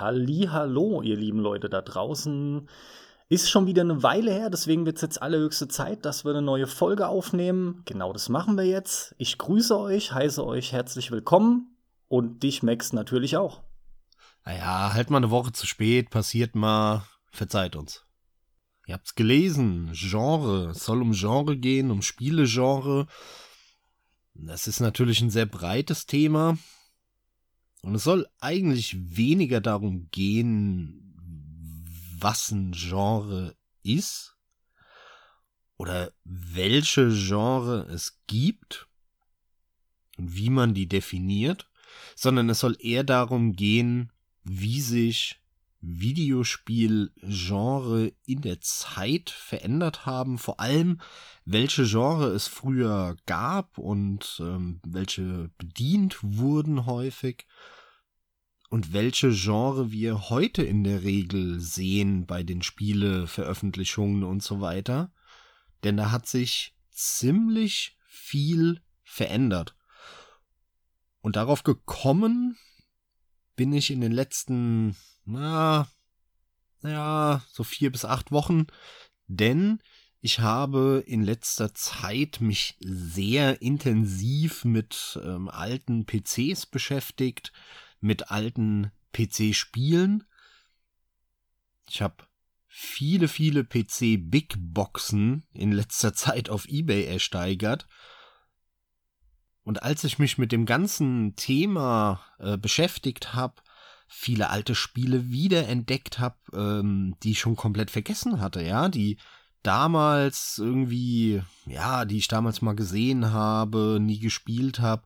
Hallo, ihr lieben Leute da draußen. Ist schon wieder eine Weile her, deswegen wird es jetzt allerhöchste Zeit, dass wir eine neue Folge aufnehmen. Genau das machen wir jetzt. Ich grüße euch, heiße euch herzlich willkommen und dich, Max, natürlich auch. Naja, halt mal eine Woche zu spät, passiert mal. Verzeiht uns. Ihr habt's gelesen, Genre. Soll um Genre gehen, um Spielegenre. Das ist natürlich ein sehr breites Thema. Und es soll eigentlich weniger darum gehen, was ein Genre ist oder welche Genre es gibt und wie man die definiert, sondern es soll eher darum gehen, wie sich Videospielgenre in der Zeit verändert haben, vor allem welche Genre es früher gab und ähm, welche bedient wurden häufig und welche Genre wir heute in der Regel sehen bei den Spieleveröffentlichungen und so weiter. Denn da hat sich ziemlich viel verändert. Und darauf gekommen bin ich in den letzten na, ja, so vier bis acht Wochen, denn ich habe in letzter Zeit mich sehr intensiv mit ähm, alten PCs beschäftigt, mit alten PC-Spielen. Ich habe viele, viele PC-Big Boxen in letzter Zeit auf eBay ersteigert. Und als ich mich mit dem ganzen Thema äh, beschäftigt habe, viele alte Spiele wiederentdeckt habe, ähm, die ich schon komplett vergessen hatte, ja, die damals irgendwie, ja, die ich damals mal gesehen habe, nie gespielt habe.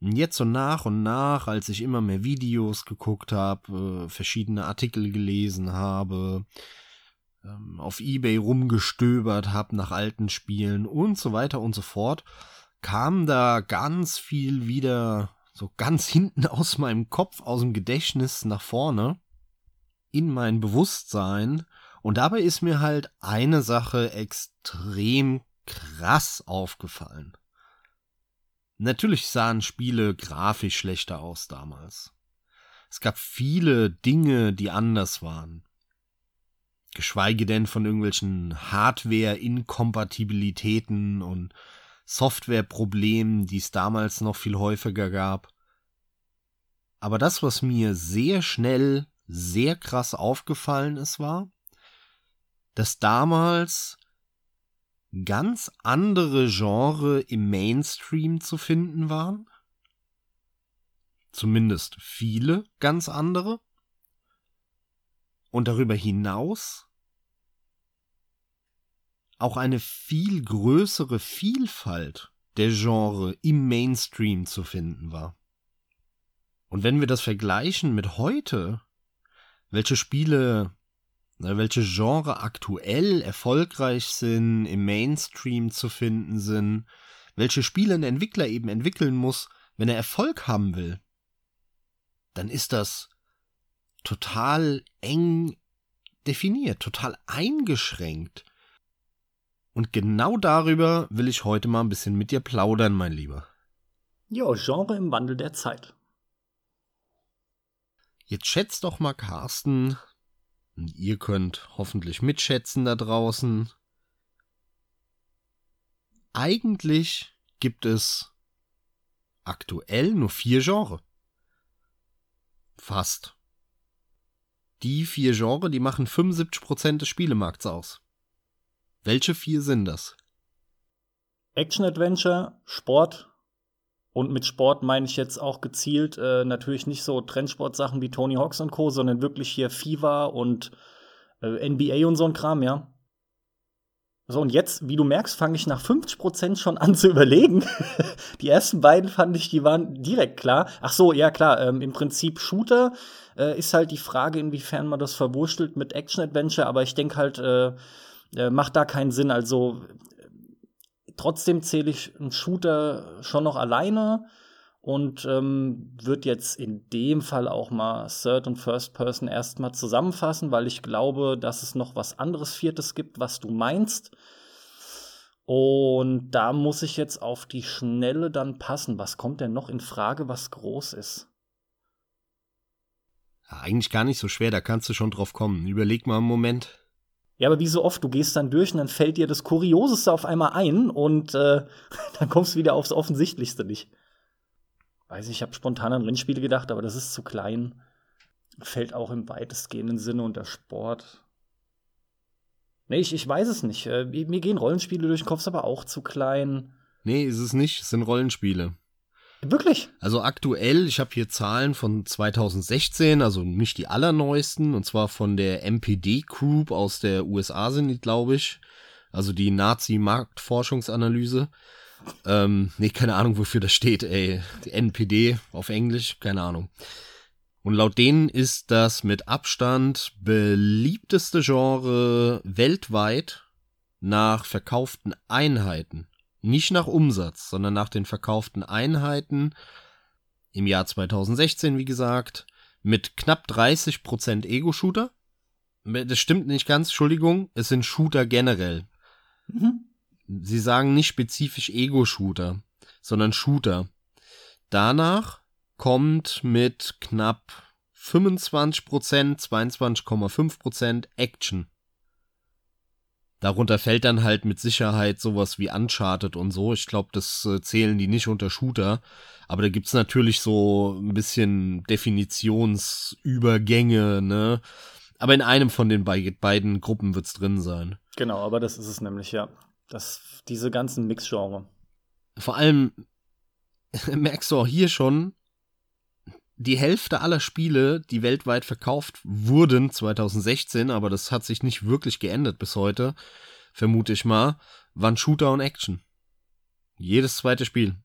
Und jetzt so nach und nach, als ich immer mehr Videos geguckt habe, äh, verschiedene Artikel gelesen habe, ähm, auf eBay rumgestöbert habe nach alten Spielen und so weiter und so fort, kam da ganz viel wieder so ganz hinten aus meinem Kopf, aus dem Gedächtnis nach vorne in mein Bewusstsein. Und dabei ist mir halt eine Sache extrem krass aufgefallen. Natürlich sahen Spiele grafisch schlechter aus damals. Es gab viele Dinge, die anders waren. Geschweige denn von irgendwelchen Hardware-Inkompatibilitäten und Softwareproblemen, die es damals noch viel häufiger gab. Aber das, was mir sehr schnell, sehr krass aufgefallen ist, war, dass damals ganz andere Genre im Mainstream zu finden waren. Zumindest viele ganz andere. Und darüber hinaus auch eine viel größere Vielfalt der Genre im Mainstream zu finden war. Und wenn wir das vergleichen mit heute, welche Spiele, welche Genre aktuell erfolgreich sind, im Mainstream zu finden sind, welche Spiele ein Entwickler eben entwickeln muss, wenn er Erfolg haben will, dann ist das total eng definiert, total eingeschränkt. Und genau darüber will ich heute mal ein bisschen mit dir plaudern, mein Lieber. Jo, Genre im Wandel der Zeit. Jetzt schätzt doch mal, Carsten, und ihr könnt hoffentlich mitschätzen da draußen. Eigentlich gibt es aktuell nur vier Genre. Fast. Die vier Genre, die machen 75% des Spielemarkts aus. Welche vier sind das? Action-Adventure, Sport und mit Sport meine ich jetzt auch gezielt äh, natürlich nicht so Trendsportsachen wie Tony Hawks und Co., sondern wirklich hier FIFA und äh, NBA und so ein Kram, ja. So, und jetzt, wie du merkst, fange ich nach 50% schon an zu überlegen. die ersten beiden fand ich, die waren direkt klar. Ach so, ja klar, ähm, im Prinzip Shooter äh, ist halt die Frage, inwiefern man das verwurstelt mit Action-Adventure, aber ich denke halt, äh, äh, macht da keinen Sinn. Also trotzdem zähle ich einen Shooter schon noch alleine und ähm, wird jetzt in dem Fall auch mal Third und First Person erstmal zusammenfassen, weil ich glaube, dass es noch was anderes Viertes gibt, was du meinst. Und da muss ich jetzt auf die Schnelle dann passen. Was kommt denn noch in Frage, was groß ist? eigentlich gar nicht so schwer, da kannst du schon drauf kommen. Überleg mal einen Moment. Ja, aber wie so oft, du gehst dann durch und dann fällt dir das Kurioseste auf einmal ein und äh, dann kommst du wieder aufs Offensichtlichste nicht. Weiß ich, ich habe spontan an Rennspiele gedacht, aber das ist zu klein. Fällt auch im weitestgehenden Sinne unter Sport. Nee, ich, ich weiß es nicht. Äh, mir gehen Rollenspiele durch den Kopf, ist aber auch zu klein. Nee, ist es nicht. Es sind Rollenspiele. Wirklich? Also aktuell, ich habe hier Zahlen von 2016, also nicht die allerneuesten, und zwar von der MPD Group aus der USA sind die, glaube ich. Also die Nazi-Marktforschungsanalyse. Ähm, nee, keine Ahnung, wofür das steht, ey. Die NPD auf Englisch, keine Ahnung. Und laut denen ist das mit Abstand beliebteste Genre weltweit nach verkauften Einheiten. Nicht nach Umsatz, sondern nach den verkauften Einheiten im Jahr 2016, wie gesagt, mit knapp 30% Ego-Shooter. Das stimmt nicht ganz, Entschuldigung, es sind Shooter generell. Mhm. Sie sagen nicht spezifisch Ego-Shooter, sondern Shooter. Danach kommt mit knapp 25%, 22,5% Action. Darunter fällt dann halt mit Sicherheit sowas wie Uncharted und so. Ich glaube, das äh, zählen die nicht unter Shooter. Aber da gibt's natürlich so ein bisschen Definitionsübergänge, ne? Aber in einem von den be beiden Gruppen wird's drin sein. Genau, aber das ist es nämlich, ja. Das, diese ganzen Mixgenre. Vor allem merkst du auch hier schon, die Hälfte aller Spiele, die weltweit verkauft wurden 2016, aber das hat sich nicht wirklich geändert bis heute, vermute ich mal, waren Shooter und Action. Jedes zweite Spiel.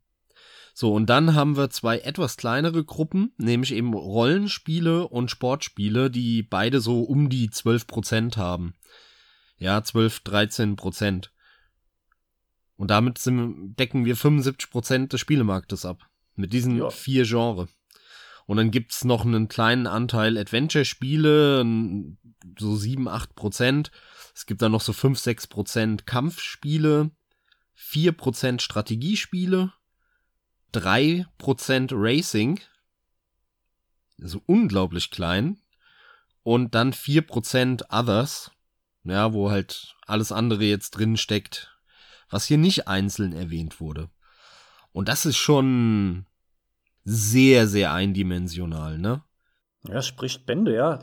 So, und dann haben wir zwei etwas kleinere Gruppen, nämlich eben Rollenspiele und Sportspiele, die beide so um die 12% haben. Ja, 12, 13%. Und damit sind, decken wir 75% des Spielemarktes ab. Mit diesen ja. vier Genres. Und dann gibt's noch einen kleinen Anteil Adventure-Spiele, so 7, 8 Prozent. Es gibt dann noch so 5, 6 Prozent Kampfspiele, 4 Prozent Strategiespiele, 3 Prozent Racing, also unglaublich klein. Und dann 4 Prozent Others, ja, wo halt alles andere jetzt drin steckt, was hier nicht einzeln erwähnt wurde. Und das ist schon sehr, sehr eindimensional, ne? Ja, spricht Bände, ja.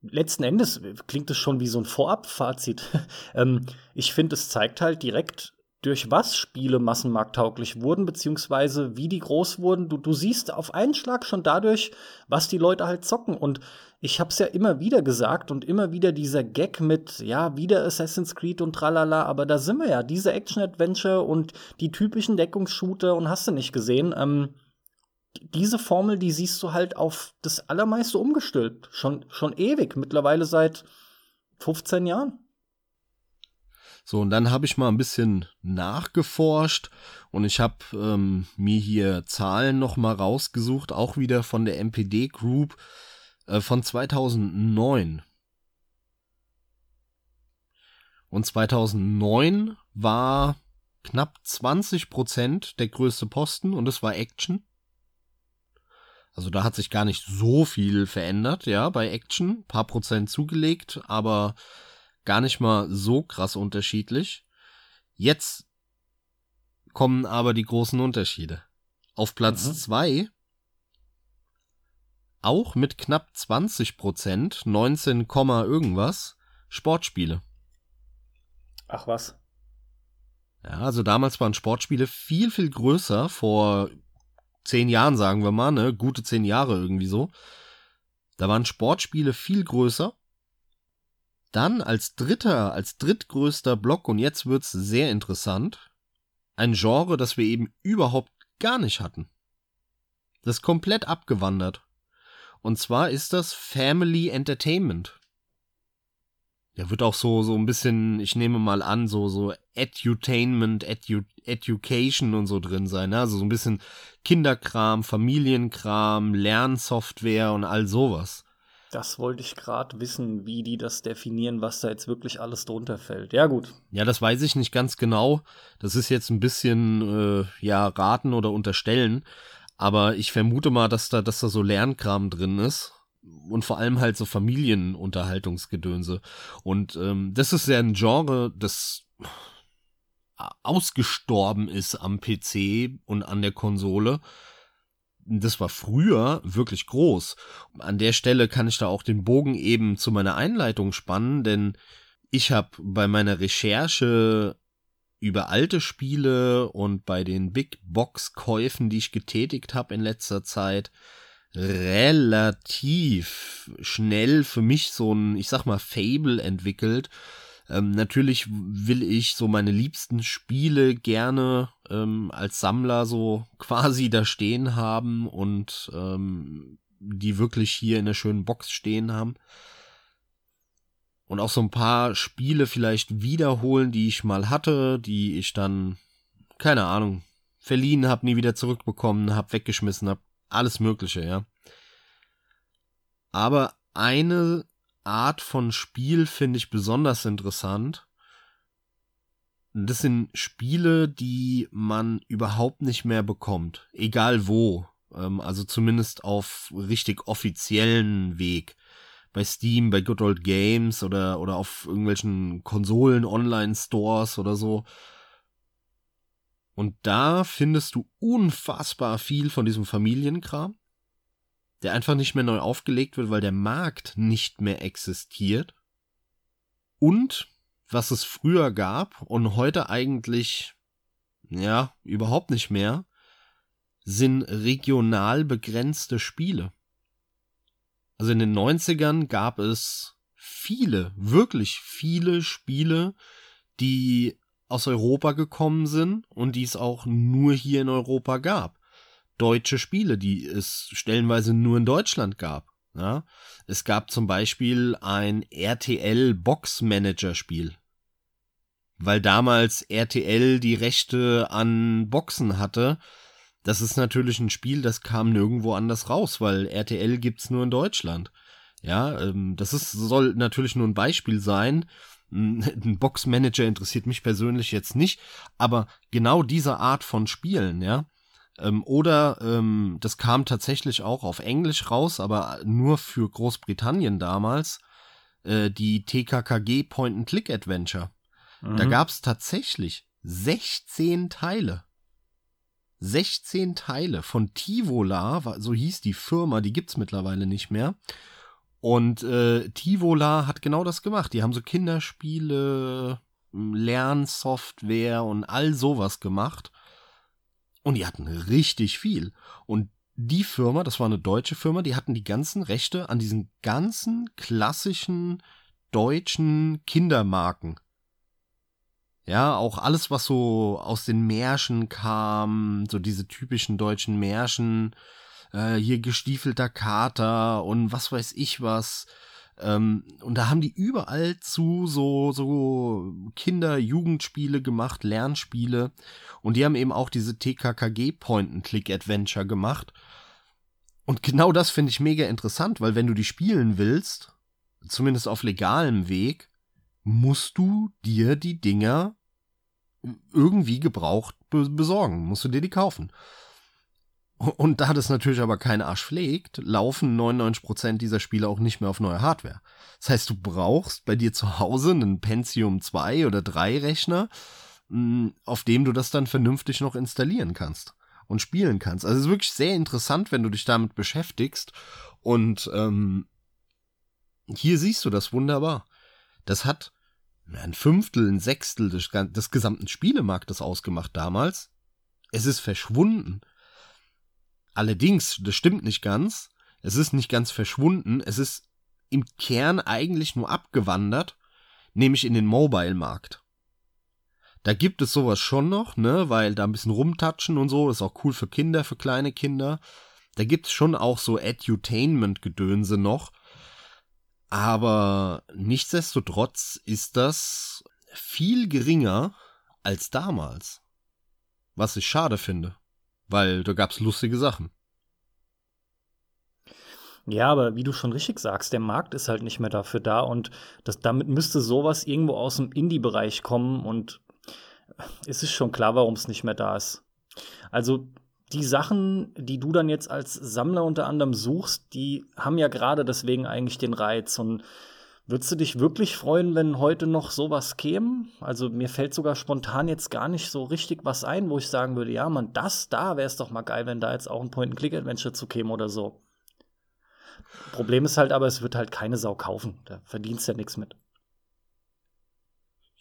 Letzten Endes klingt es schon wie so ein Vorab-Fazit. ähm, ich finde, es zeigt halt direkt, durch was Spiele massenmarkttauglich wurden, beziehungsweise wie die groß wurden. Du, du siehst auf einen Schlag schon dadurch, was die Leute halt zocken. Und ich hab's ja immer wieder gesagt und immer wieder dieser Gag mit, ja, wieder Assassin's Creed und tralala, aber da sind wir ja, diese Action-Adventure und die typischen Deckungsshooter und hast du nicht gesehen. Ähm, diese Formel, die siehst du halt auf das Allermeiste umgestülpt. Schon, schon ewig, mittlerweile seit 15 Jahren. So, und dann habe ich mal ein bisschen nachgeforscht und ich habe ähm, mir hier Zahlen noch mal rausgesucht, auch wieder von der MPD Group äh, von 2009. Und 2009 war knapp 20 Prozent der größte Posten und es war Action. Also da hat sich gar nicht so viel verändert, ja, bei Action. Paar Prozent zugelegt, aber gar nicht mal so krass unterschiedlich. Jetzt kommen aber die großen Unterschiede. Auf Platz mhm. zwei auch mit knapp 20 Prozent, 19, irgendwas, Sportspiele. Ach was. Ja, also damals waren Sportspiele viel, viel größer, vor zehn Jahren, sagen wir mal, ne, gute zehn Jahre irgendwie so. Da waren Sportspiele viel größer. Dann als dritter, als drittgrößter Block, und jetzt wird's sehr interessant, ein Genre, das wir eben überhaupt gar nicht hatten. Das ist komplett abgewandert. Und zwar ist das Family Entertainment. Ja, wird auch so, so ein bisschen, ich nehme mal an, so, so Edutainment, Edu, Education und so drin sein, ne? Also so ein bisschen Kinderkram, Familienkram, Lernsoftware und all sowas. Das wollte ich gerade wissen, wie die das definieren, was da jetzt wirklich alles drunter fällt. Ja, gut. Ja, das weiß ich nicht ganz genau. Das ist jetzt ein bisschen, äh, ja, raten oder unterstellen. Aber ich vermute mal, dass da, dass da so Lernkram drin ist und vor allem halt so Familienunterhaltungsgedönse. Und ähm, das ist ja ein Genre, das ausgestorben ist am PC und an der Konsole. Das war früher wirklich groß. An der Stelle kann ich da auch den Bogen eben zu meiner Einleitung spannen, denn ich habe bei meiner Recherche über alte Spiele und bei den Big Box Käufen, die ich getätigt habe in letzter Zeit, relativ schnell für mich so ein, ich sag mal, Fable entwickelt. Ähm, natürlich will ich so meine liebsten Spiele gerne ähm, als Sammler so quasi da stehen haben und ähm, die wirklich hier in der schönen Box stehen haben und auch so ein paar Spiele vielleicht wiederholen, die ich mal hatte, die ich dann, keine Ahnung, verliehen habe, nie wieder zurückbekommen, habe weggeschmissen, habe alles Mögliche, ja. Aber eine Art von Spiel finde ich besonders interessant. Das sind Spiele, die man überhaupt nicht mehr bekommt, egal wo. Ähm, also zumindest auf richtig offiziellen Weg bei Steam, bei Good Old Games oder, oder auf irgendwelchen Konsolen, Online-Stores oder so. Und da findest du unfassbar viel von diesem Familienkram, der einfach nicht mehr neu aufgelegt wird, weil der Markt nicht mehr existiert. Und was es früher gab und heute eigentlich, ja, überhaupt nicht mehr, sind regional begrenzte Spiele. Also in den 90ern gab es viele, wirklich viele Spiele, die aus Europa gekommen sind und die es auch nur hier in Europa gab. Deutsche Spiele, die es stellenweise nur in Deutschland gab. Ja, es gab zum Beispiel ein RTL Box Manager Spiel. Weil damals RTL die Rechte an Boxen hatte, das ist natürlich ein Spiel, das kam nirgendwo anders raus, weil RTL gibt's nur in Deutschland. Ja, ähm, das ist, soll natürlich nur ein Beispiel sein. Ein Boxmanager interessiert mich persönlich jetzt nicht, aber genau diese Art von Spielen, ja. Ähm, oder ähm, das kam tatsächlich auch auf Englisch raus, aber nur für Großbritannien damals, äh, die TKKG Point-and-Click-Adventure. Mhm. Da gab's tatsächlich 16 Teile. 16 Teile von Tivola, so hieß die Firma, die gibt's mittlerweile nicht mehr. Und äh, Tivola hat genau das gemacht. Die haben so Kinderspiele, Lernsoftware und all sowas gemacht. Und die hatten richtig viel. Und die Firma, das war eine deutsche Firma, die hatten die ganzen Rechte an diesen ganzen klassischen deutschen Kindermarken. Ja, auch alles, was so aus den Märchen kam, so diese typischen deutschen Märchen, äh, hier gestiefelter Kater und was weiß ich was. Ähm, und da haben die überall zu so, so Kinder-Jugendspiele gemacht, Lernspiele. Und die haben eben auch diese TKKG Point-and-Click-Adventure gemacht. Und genau das finde ich mega interessant, weil wenn du die spielen willst, zumindest auf legalem Weg, musst du dir die Dinger irgendwie gebraucht besorgen, musst du dir die kaufen. Und da das natürlich aber kein Arsch pflegt, laufen 99% dieser Spiele auch nicht mehr auf neue Hardware. Das heißt, du brauchst bei dir zu Hause einen Pentium 2 oder 3 Rechner, hm, auf dem du das dann vernünftig noch installieren kannst und spielen kannst. Also es ist wirklich sehr interessant, wenn du dich damit beschäftigst. Und ähm, hier siehst du das wunderbar. Das hat ein Fünftel, ein Sechstel des, des gesamten Spielemarktes ausgemacht damals. Es ist verschwunden. Allerdings, das stimmt nicht ganz. Es ist nicht ganz verschwunden. Es ist im Kern eigentlich nur abgewandert, nämlich in den Mobile-Markt. Da gibt es sowas schon noch, ne, weil da ein bisschen rumtatschen und so, das ist auch cool für Kinder, für kleine Kinder. Da gibt es schon auch so Edutainment-Gedönse noch, aber nichtsdestotrotz ist das viel geringer als damals. Was ich schade finde, weil da gab's lustige Sachen. Ja, aber wie du schon richtig sagst, der Markt ist halt nicht mehr dafür da und das, damit müsste sowas irgendwo aus dem Indie-Bereich kommen und es ist schon klar, warum es nicht mehr da ist. Also die Sachen, die du dann jetzt als Sammler unter anderem suchst, die haben ja gerade deswegen eigentlich den Reiz. Und würdest du dich wirklich freuen, wenn heute noch sowas käme? Also mir fällt sogar spontan jetzt gar nicht so richtig was ein, wo ich sagen würde, ja, man, das da wäre es doch mal geil, wenn da jetzt auch ein Point-and-Click-Adventure zu käme oder so. Problem ist halt aber, es wird halt keine Sau kaufen. Da verdienst ja nichts mit.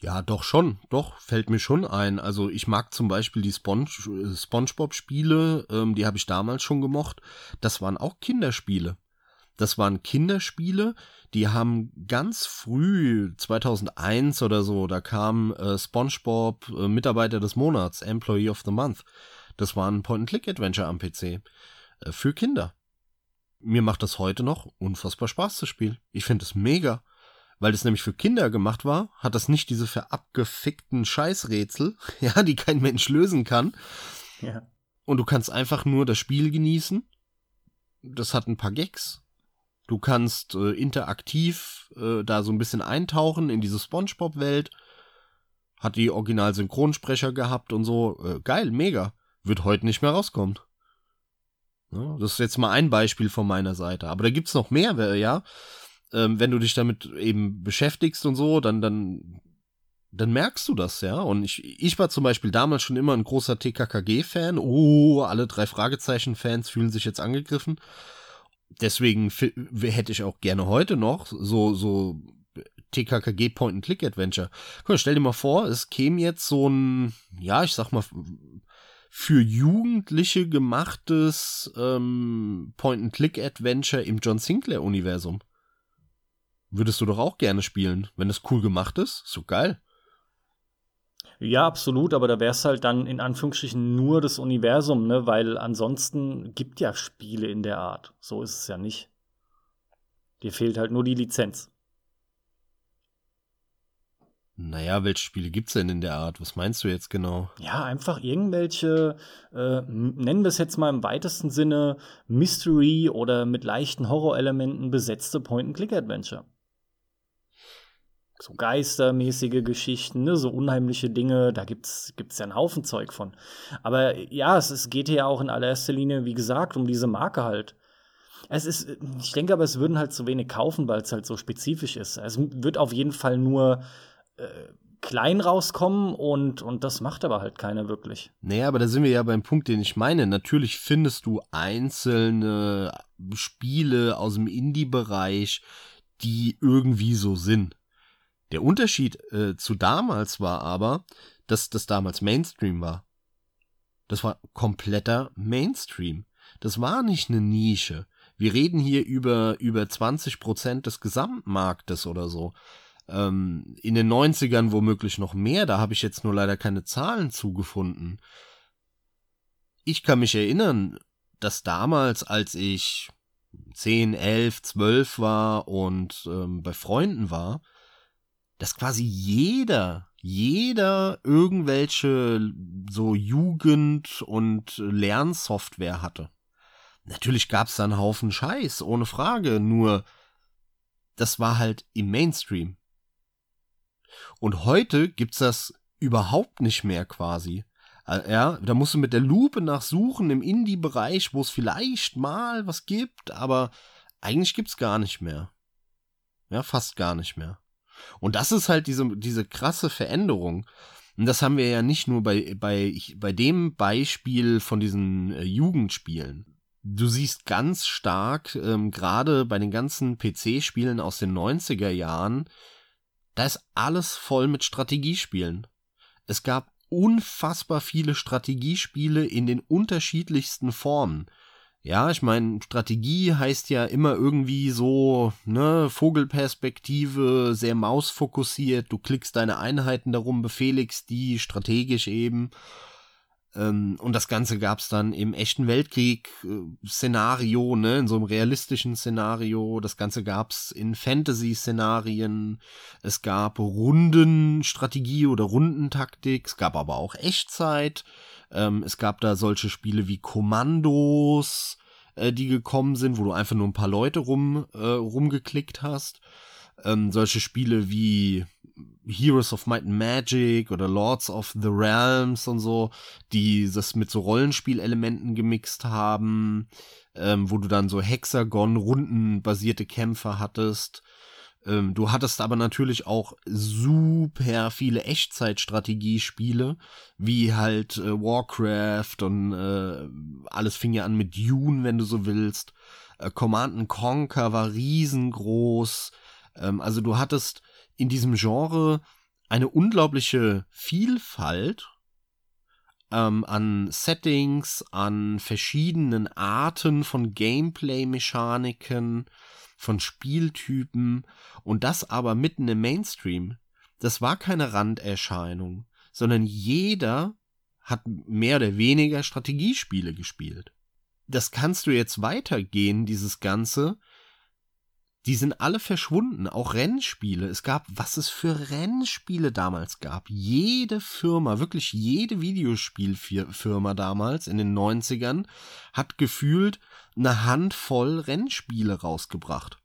Ja, doch schon, doch, fällt mir schon ein. Also ich mag zum Beispiel die Sponge, Spongebob-Spiele, ähm, die habe ich damals schon gemocht. Das waren auch Kinderspiele. Das waren Kinderspiele, die haben ganz früh, 2001 oder so, da kam äh, SpongeBob äh, Mitarbeiter des Monats, Employee of the Month. Das war ein Point-and-Click-Adventure am PC äh, für Kinder. Mir macht das heute noch unfassbar Spaß zu spielen. Ich finde es mega weil es nämlich für Kinder gemacht war, hat das nicht diese verabgefickten Scheißrätsel, ja, die kein Mensch lösen kann. Ja. Und du kannst einfach nur das Spiel genießen. Das hat ein paar Gags. Du kannst äh, interaktiv äh, da so ein bisschen eintauchen in diese SpongeBob-Welt. Hat die Original-Synchronsprecher gehabt und so. Äh, geil, mega. Wird heute nicht mehr rauskommen. Ja, das ist jetzt mal ein Beispiel von meiner Seite. Aber da gibt's noch mehr, ja ähm, wenn du dich damit eben beschäftigst und so, dann, dann, dann merkst du das, ja. Und ich, ich war zum Beispiel damals schon immer ein großer TKKG-Fan. Oh, alle drei Fragezeichen-Fans fühlen sich jetzt angegriffen. Deswegen hätte ich auch gerne heute noch so, so TKKG Point-and-Click-Adventure. Guck mal, stell dir mal vor, es käme jetzt so ein, ja, ich sag mal, für Jugendliche gemachtes ähm, Point-and-Click-Adventure im John Sinclair-Universum. Würdest du doch auch gerne spielen, wenn es cool gemacht ist? So geil. Ja, absolut, aber da wäre es halt dann in Anführungsstrichen nur das Universum, ne? Weil ansonsten gibt ja Spiele in der Art. So ist es ja nicht. Dir fehlt halt nur die Lizenz. Naja, welche Spiele gibt's denn in der Art? Was meinst du jetzt genau? Ja, einfach irgendwelche, äh, nennen wir es jetzt mal im weitesten Sinne, Mystery oder mit leichten Horrorelementen besetzte Point-and-Click-Adventure so geistermäßige Geschichten, ne, so unheimliche Dinge, da gibt's gibt's ja einen Haufen Zeug von. Aber ja, es, es geht hier auch in allererster Linie, wie gesagt, um diese Marke halt. Es ist, ich denke aber, es würden halt zu wenig kaufen, weil es halt so spezifisch ist. Es wird auf jeden Fall nur äh, klein rauskommen und, und das macht aber halt keiner wirklich. Naja, aber da sind wir ja beim Punkt, den ich meine. Natürlich findest du einzelne Spiele aus dem Indie-Bereich, die irgendwie so sind. Der Unterschied äh, zu damals war aber, dass das damals Mainstream war. Das war kompletter Mainstream. Das war nicht eine Nische. Wir reden hier über, über 20 Prozent des Gesamtmarktes oder so. Ähm, in den 90ern womöglich noch mehr, da habe ich jetzt nur leider keine Zahlen zugefunden. Ich kann mich erinnern, dass damals, als ich 10, 11, 12 war und ähm, bei Freunden war, dass quasi jeder, jeder irgendwelche so Jugend- und Lernsoftware hatte. Natürlich gab's da einen Haufen Scheiß, ohne Frage, nur das war halt im Mainstream. Und heute gibt's das überhaupt nicht mehr quasi. Äh, ja, da musst du mit der Lupe nachsuchen im Indie-Bereich, wo es vielleicht mal was gibt, aber eigentlich gibt's gar nicht mehr. Ja, fast gar nicht mehr. Und das ist halt diese, diese krasse Veränderung. Und das haben wir ja nicht nur bei, bei, bei dem Beispiel von diesen äh, Jugendspielen. Du siehst ganz stark, ähm, gerade bei den ganzen PC-Spielen aus den 90er Jahren, da ist alles voll mit Strategiespielen. Es gab unfassbar viele Strategiespiele in den unterschiedlichsten Formen. Ja, ich meine, Strategie heißt ja immer irgendwie so, ne, Vogelperspektive, sehr mausfokussiert, du klickst deine Einheiten darum, befehligst die strategisch eben. Ähm, und das Ganze gab's dann im echten Weltkrieg-Szenario, ne, in so einem realistischen Szenario. Das Ganze gab's in Fantasy-Szenarien. Es gab Rundenstrategie oder Rundentaktik. Es gab aber auch Echtzeit. Ähm, es gab da solche Spiele wie Kommandos, äh, die gekommen sind, wo du einfach nur ein paar Leute rum, äh, rumgeklickt hast. Ähm, solche Spiele wie Heroes of Might and Magic oder Lords of the Realms und so, die das mit so Rollenspielelementen gemixt haben, ähm, wo du dann so Hexagon-Rundenbasierte Kämpfe hattest. Ähm, du hattest aber natürlich auch super viele Echtzeitstrategiespiele, wie halt äh, Warcraft und äh, alles fing ja an mit Dune, wenn du so willst. Äh, Command Conquer war riesengroß. Ähm, also du hattest in diesem Genre eine unglaubliche Vielfalt ähm, an Settings, an verschiedenen Arten von Gameplay-Mechaniken, von Spieltypen und das aber mitten im Mainstream. Das war keine Randerscheinung, sondern jeder hat mehr oder weniger Strategiespiele gespielt. Das kannst du jetzt weitergehen, dieses Ganze, die sind alle verschwunden, auch Rennspiele. Es gab, was es für Rennspiele damals gab. Jede Firma, wirklich jede Videospielfirma damals in den 90ern hat gefühlt eine Handvoll Rennspiele rausgebracht.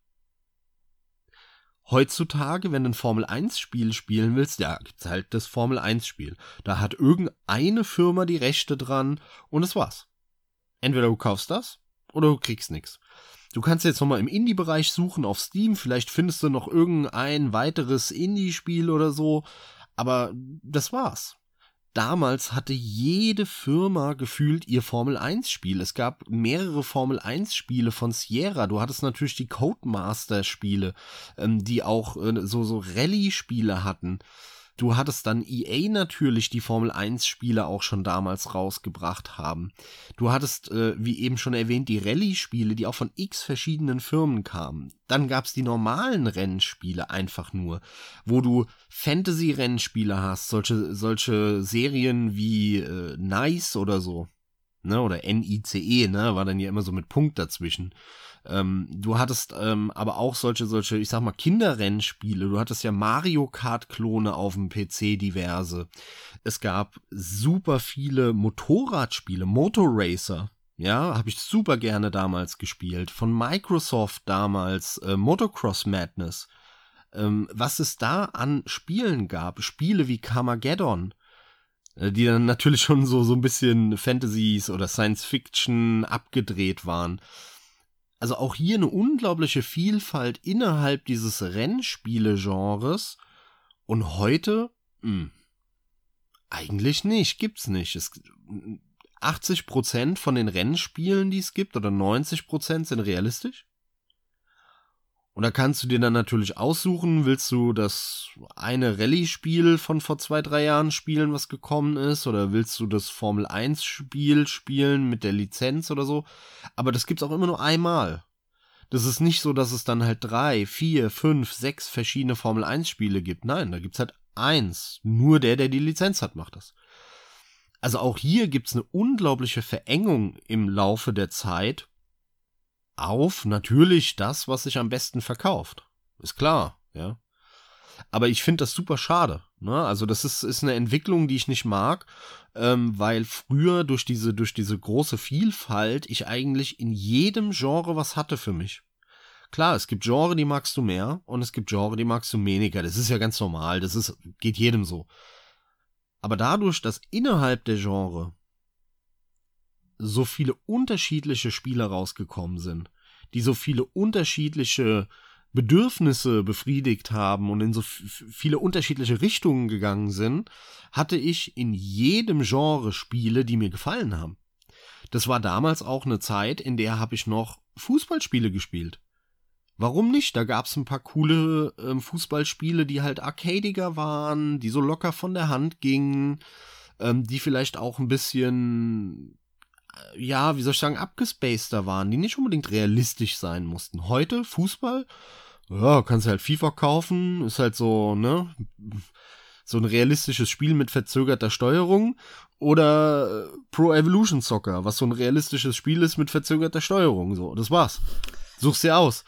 Heutzutage, wenn du ein Formel 1 Spiel spielen willst, ja, gibt's halt das Formel 1 Spiel. Da hat irgendeine Firma die Rechte dran und es war's. Entweder du kaufst das oder du kriegst nichts. Du kannst jetzt nochmal im Indie-Bereich suchen auf Steam, vielleicht findest du noch irgendein weiteres Indie-Spiel oder so, aber das war's. Damals hatte jede Firma gefühlt ihr Formel 1 Spiel. Es gab mehrere Formel 1 Spiele von Sierra. Du hattest natürlich die Codemaster Spiele, ähm, die auch äh, so, so Rallye Spiele hatten. Du hattest dann EA natürlich die Formel 1 Spiele auch schon damals rausgebracht haben. Du hattest, äh, wie eben schon erwähnt, die Rallye-Spiele, die auch von x verschiedenen Firmen kamen. Dann gab's die normalen Rennspiele einfach nur, wo du Fantasy-Rennspiele hast, solche, solche Serien wie äh, Nice oder so. Ne, oder NICE, ne, war dann ja immer so mit Punkt dazwischen. Ähm, du hattest ähm, aber auch solche, solche, ich sag mal, Kinderrennspiele. Du hattest ja Mario Kart-Klone auf dem PC diverse. Es gab super viele Motorradspiele, Motorracer. Ja, habe ich super gerne damals gespielt. Von Microsoft damals, äh, Motocross Madness. Ähm, was es da an Spielen gab, Spiele wie Carmageddon, äh, die dann natürlich schon so, so ein bisschen Fantasies oder Science Fiction abgedreht waren. Also auch hier eine unglaubliche Vielfalt innerhalb dieses Rennspiele-Genres. Und heute, mh, hm, eigentlich nicht, gibt's nicht. Es, 80% von den Rennspielen, die es gibt, oder 90% sind realistisch. Und da kannst du dir dann natürlich aussuchen, willst du das eine Rallye-Spiel von vor zwei, drei Jahren spielen, was gekommen ist, oder willst du das Formel 1-Spiel spielen mit der Lizenz oder so. Aber das gibt's auch immer nur einmal. Das ist nicht so, dass es dann halt drei, vier, fünf, sechs verschiedene Formel 1-Spiele gibt. Nein, da gibt's halt eins. Nur der, der die Lizenz hat, macht das. Also auch hier gibt's eine unglaubliche Verengung im Laufe der Zeit auf natürlich das, was sich am besten verkauft. Ist klar, ja. Aber ich finde das super schade. Ne? Also das ist, ist eine Entwicklung, die ich nicht mag, ähm, weil früher durch diese, durch diese große Vielfalt ich eigentlich in jedem Genre was hatte für mich. Klar, es gibt Genre, die magst du mehr und es gibt Genre, die magst du weniger. Das ist ja ganz normal. Das ist, geht jedem so. Aber dadurch, dass innerhalb der Genre so viele unterschiedliche Spiele rausgekommen sind, die so viele unterschiedliche Bedürfnisse befriedigt haben und in so viele unterschiedliche Richtungen gegangen sind, hatte ich in jedem Genre Spiele, die mir gefallen haben. Das war damals auch eine Zeit, in der habe ich noch Fußballspiele gespielt. Warum nicht? Da gab's ein paar coole äh, Fußballspiele, die halt arcadiger waren, die so locker von der Hand gingen, ähm, die vielleicht auch ein bisschen ja, wie soll ich sagen, abgespaceter waren, die nicht unbedingt realistisch sein mussten. Heute, Fußball, ja, kannst halt FIFA kaufen, ist halt so, ne, so ein realistisches Spiel mit verzögerter Steuerung oder äh, Pro Evolution Soccer, was so ein realistisches Spiel ist mit verzögerter Steuerung, so, das war's. Such's dir aus.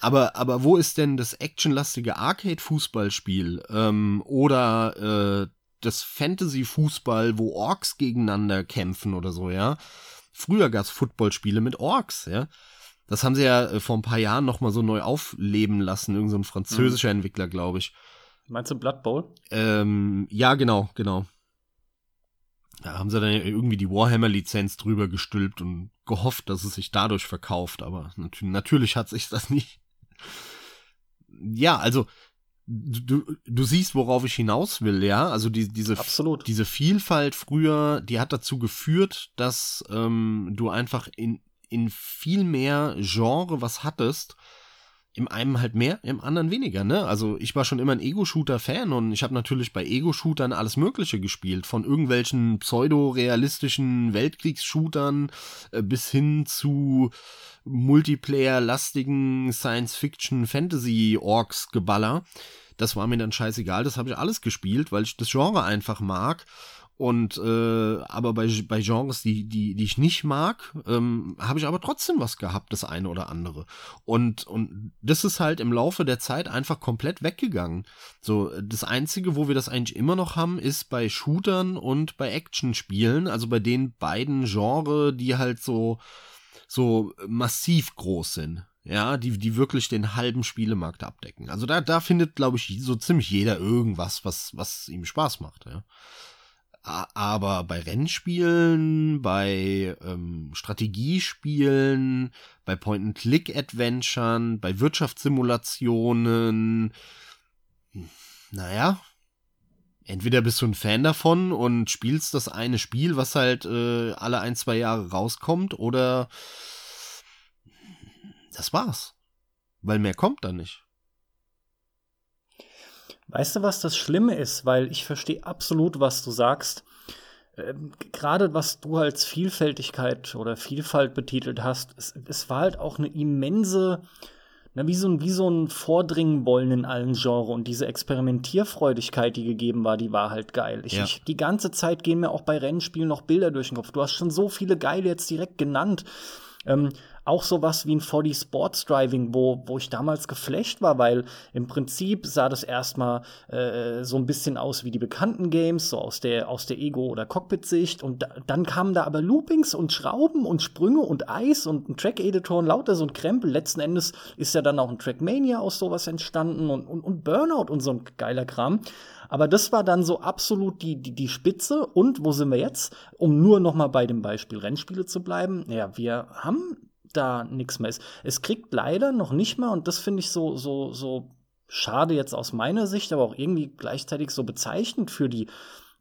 Aber, aber wo ist denn das actionlastige Arcade-Fußballspiel ähm, oder äh, das Fantasy-Fußball, wo Orks gegeneinander kämpfen oder so, ja. Früher gab's Footballspiele mit Orks, ja. Das haben sie ja äh, vor ein paar Jahren noch mal so neu aufleben lassen, irgend so ein französischer mhm. Entwickler, glaube ich. Meinst du Blood Bowl? Ähm, ja, genau, genau. Da haben sie dann irgendwie die Warhammer-Lizenz drüber gestülpt und gehofft, dass es sich dadurch verkauft, aber nat natürlich hat sich das nicht. Ja, also du, du siehst, worauf ich hinaus will, ja. Also die, diese, Absolut. diese Vielfalt früher, die hat dazu geführt, dass ähm, du einfach in, in viel mehr Genre was hattest, im einen halt mehr, im anderen weniger, ne? Also ich war schon immer ein Ego-Shooter-Fan und ich habe natürlich bei Ego-Shootern alles Mögliche gespielt, von irgendwelchen pseudo-realistischen Weltkriegsshootern äh, bis hin zu Multiplayer-lastigen Science-Fiction-Fantasy-Orks-Geballer. Das war mir dann scheißegal, das habe ich alles gespielt, weil ich das Genre einfach mag und äh, aber bei, bei Genres, die, die, die ich nicht mag, ähm, habe ich aber trotzdem was gehabt, das eine oder andere. Und, und das ist halt im Laufe der Zeit einfach komplett weggegangen. So, das Einzige, wo wir das eigentlich immer noch haben, ist bei Shootern und bei Actionspielen, also bei den beiden Genres, die halt so, so massiv groß sind. Ja, die, die wirklich den halben Spielemarkt abdecken. Also da, da findet, glaube ich, so ziemlich jeder irgendwas, was, was ihm Spaß macht, ja. Aber bei Rennspielen, bei ähm, Strategiespielen, bei Point-and-Click-Adventuren, bei Wirtschaftssimulationen, naja, entweder bist du ein Fan davon und spielst das eine Spiel, was halt äh, alle ein, zwei Jahre rauskommt, oder das war's. Weil mehr kommt da nicht. Weißt du, was das Schlimme ist? Weil ich verstehe absolut, was du sagst. Ähm, Gerade was du als Vielfältigkeit oder Vielfalt betitelt hast, es, es war halt auch eine immense, na, wie so, ein, wie so ein Vordringen wollen in allen Genres und diese Experimentierfreudigkeit, die gegeben war, die war halt geil. Ich, Ja. ich, die ganze Zeit gehen mir auch bei Rennspielen noch Bilder durch den Kopf. Du hast schon so viele geile jetzt direkt genannt. Ähm, auch sowas wie ein 4D Sports Driving, wo, wo ich damals geflasht war, weil im Prinzip sah das erstmal äh, so ein bisschen aus wie die bekannten Games, so aus der, aus der Ego- oder Cockpit-Sicht. Und da, dann kamen da aber Loopings und Schrauben und Sprünge und Eis und ein Track-Editor und lauter so ein Krempel. Letzten Endes ist ja dann auch ein Trackmania aus sowas entstanden und, und, und Burnout und so ein geiler Kram. Aber das war dann so absolut die, die, die Spitze. Und wo sind wir jetzt? Um nur noch mal bei dem Beispiel Rennspiele zu bleiben. Ja, wir haben da nichts mehr. Es, es kriegt leider noch nicht mal, und das finde ich so, so, so schade jetzt aus meiner Sicht, aber auch irgendwie gleichzeitig so bezeichnend für die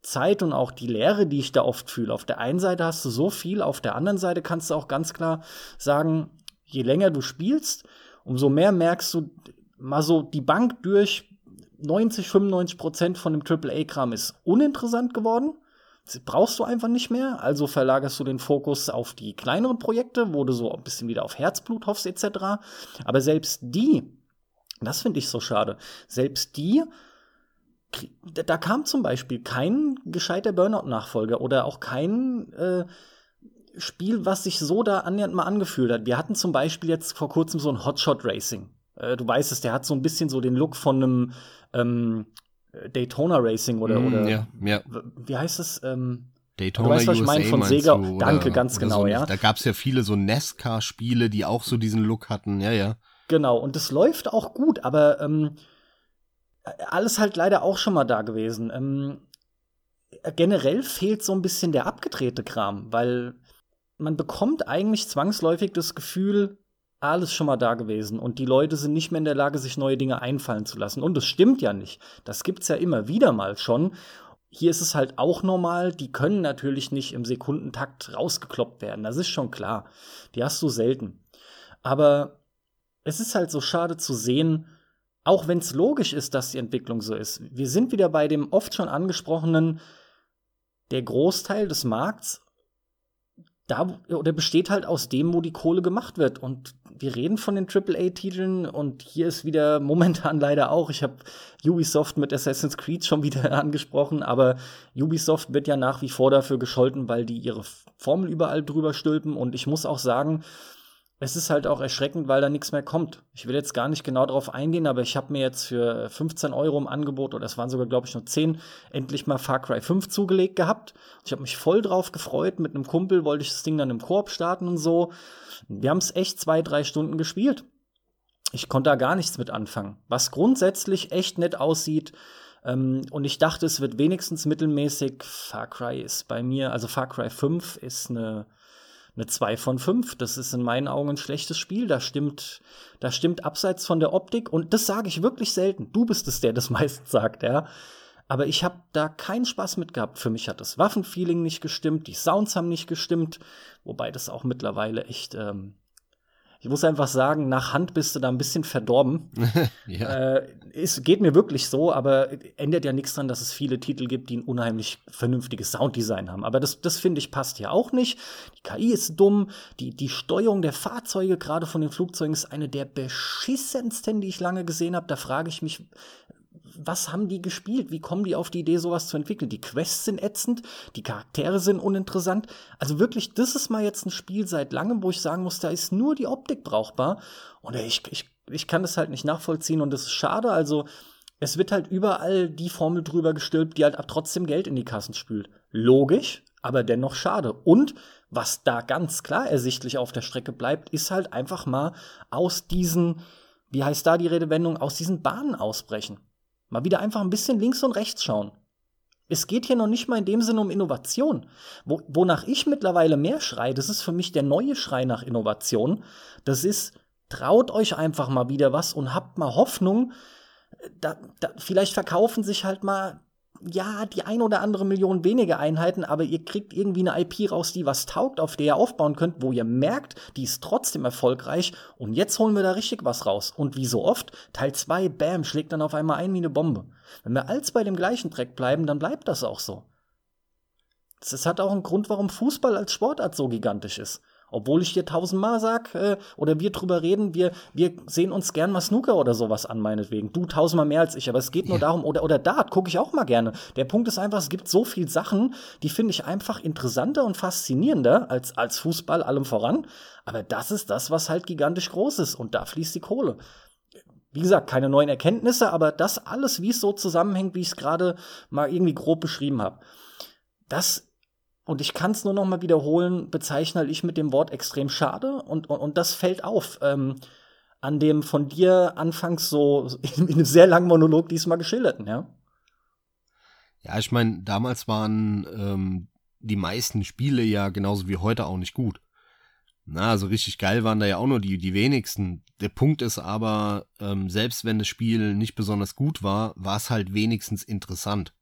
Zeit und auch die Leere, die ich da oft fühle. Auf der einen Seite hast du so viel, auf der anderen Seite kannst du auch ganz klar sagen, je länger du spielst, umso mehr merkst du mal so die Bank durch 90, 95 Prozent von dem AAA-Kram ist uninteressant geworden. Brauchst du einfach nicht mehr. Also verlagerst du den Fokus auf die kleineren Projekte, wo du so ein bisschen wieder auf Herzblut hoffst, etc. Aber selbst die, das finde ich so schade, selbst die, da kam zum Beispiel kein gescheiter Burnout-Nachfolger oder auch kein äh, Spiel, was sich so da annähernd mal angefühlt hat. Wir hatten zum Beispiel jetzt vor kurzem so ein Hotshot Racing. Äh, du weißt es, der hat so ein bisschen so den Look von einem ähm, Daytona Racing oder, Mm, oder ja, ja. wie heißt es? Ähm, Daytona Du weißt, was ich USA meine, von Sega. du, Danke, ganz genau, so. ja. Da gab's ja viele so NASCAR-Spiele, die auch so diesen Look hatten, ja, ja. genau, und das läuft auch gut, aber ähm, alles halt leider auch schon mal da gewesen. Ähm, generell fehlt so ein bisschen der abgedrehte Kram, weil man bekommt eigentlich zwangsläufig das Gefühl, alles schon mal da gewesen und die Leute sind nicht mehr in der Lage, sich neue Dinge einfallen zu lassen. Und das stimmt ja nicht. Das gibt's ja immer wieder mal schon. Hier ist es halt auch normal, die können natürlich nicht im Sekundentakt rausgekloppt werden. Das ist schon klar. Die hast du selten. Aber es ist halt so schade zu sehen, auch wenn es logisch ist, dass die Entwicklung so ist. Wir sind wieder bei dem oft schon angesprochenen, der Großteil des Markts da oder besteht halt aus dem, wo die Kohle gemacht wird. Und wir reden von den AAA-Titeln und hier ist wieder momentan leider auch, ich habe Ubisoft mit Assassin's Creed schon wieder angesprochen, aber Ubisoft wird ja nach wie vor dafür gescholten, weil die ihre Formel überall drüber stülpen. Und ich muss auch sagen, es ist halt auch erschreckend, weil da nichts mehr kommt. Ich will jetzt gar nicht genau darauf eingehen, aber ich habe mir jetzt für 15 Euro im Angebot, oder es waren sogar, glaube ich, nur 10, endlich mal Far Cry 5 zugelegt gehabt. Ich habe mich voll drauf gefreut. Mit einem Kumpel wollte ich das Ding dann im Koop starten und so. Wir haben es echt zwei, drei Stunden gespielt. ich konnte da gar nichts mit anfangen. Was grundsätzlich echt nett aussieht, ähm, und ich dachte, es wird wenigstens mittelmäßig. Far Cry ist bei mir, also Far Cry 5 ist eine, eine 2 von 5. Das ist in meinen Augen ein schlechtes Spiel. Da stimmt, da stimmt abseits von der Optik. Und das sage ich wirklich selten. Du bist es, der das meist sagt, ja. Aber ich habe da keinen Spaß mit gehabt. Für mich hat das Waffenfeeling nicht gestimmt, die Sounds haben nicht gestimmt, wobei das auch mittlerweile echt ähm, ich muss einfach sagen, nach Hand bist du da ein bisschen verdorben. ja. äh, es geht mir wirklich so, aber ändert ja nichts daran, dass es viele Titel gibt, die ein unheimlich vernünftiges Sounddesign haben. Aber das, das finde ich passt hier auch nicht. Die KI ist dumm. Die, die Steuerung der Fahrzeuge, gerade von den Flugzeugen, ist eine der beschissensten, die ich lange gesehen habe. Da frage ich mich, was haben die gespielt? Wie kommen die auf die Idee, sowas zu entwickeln? Die Quests sind ätzend, die Charaktere sind uninteressant. Also wirklich, das ist mal jetzt ein Spiel seit langem, wo ich sagen muss, da ist nur die Optik brauchbar. Und ich, ich, ich kann das halt nicht nachvollziehen und das ist schade. Also, es wird halt überall die Formel drüber gestülpt, die halt trotzdem Geld in die Kassen spült. Logisch, aber dennoch schade. Und was da ganz klar ersichtlich auf der Strecke bleibt, ist halt einfach mal aus diesen, wie heißt da die Redewendung, aus diesen Bahnen ausbrechen. Mal wieder einfach ein bisschen links und rechts schauen. Es geht hier noch nicht mal in dem Sinne um Innovation. Wo, wonach ich mittlerweile mehr schreie, das ist für mich der neue Schrei nach Innovation. Das ist, traut euch einfach mal wieder was und habt mal Hoffnung. Da, da, vielleicht verkaufen sich halt mal ja, die ein oder andere Million weniger Einheiten, aber ihr kriegt irgendwie eine IP raus, die was taugt, auf der ihr aufbauen könnt, wo ihr merkt, die ist trotzdem erfolgreich und jetzt holen wir da richtig was raus. Und wie so oft, Teil 2, bam, schlägt dann auf einmal ein wie eine Bombe. Wenn wir als bei dem gleichen Track bleiben, dann bleibt das auch so. Das hat auch einen Grund, warum Fußball als Sportart so gigantisch ist. Obwohl ich dir tausendmal sag, äh, oder wir drüber reden, wir, wir sehen uns gern mal Snooker oder sowas an, meinetwegen. Du tausendmal mehr als ich, aber es geht nur ja. darum, oder, oder Dart gucke ich auch mal gerne. Der Punkt ist einfach, es gibt so viel Sachen, die finde ich einfach interessanter und faszinierender als, als Fußball allem voran. Aber das ist das, was halt gigantisch groß ist und da fließt die Kohle wie gesagt, keine neuen Erkenntnisse, aber das alles, wie es so zusammenhängt, wie ich es gerade mal irgendwie grob beschrieben habe. Das und ich kann es nur noch mal wiederholen, bezeichne ich mit dem Wort extrem schade und, und, und das fällt auf. Ähm, an dem von dir anfangs so in, in einem sehr langen Monolog diesmal geschilderten, ja? Ja, ich meine, damals waren ähm, die meisten Spiele ja genauso wie heute auch nicht gut. Na, also richtig geil waren da ja auch nur die, die wenigsten. Der Punkt ist aber, ähm, selbst wenn das Spiel nicht besonders gut war, war es halt wenigstens interessant.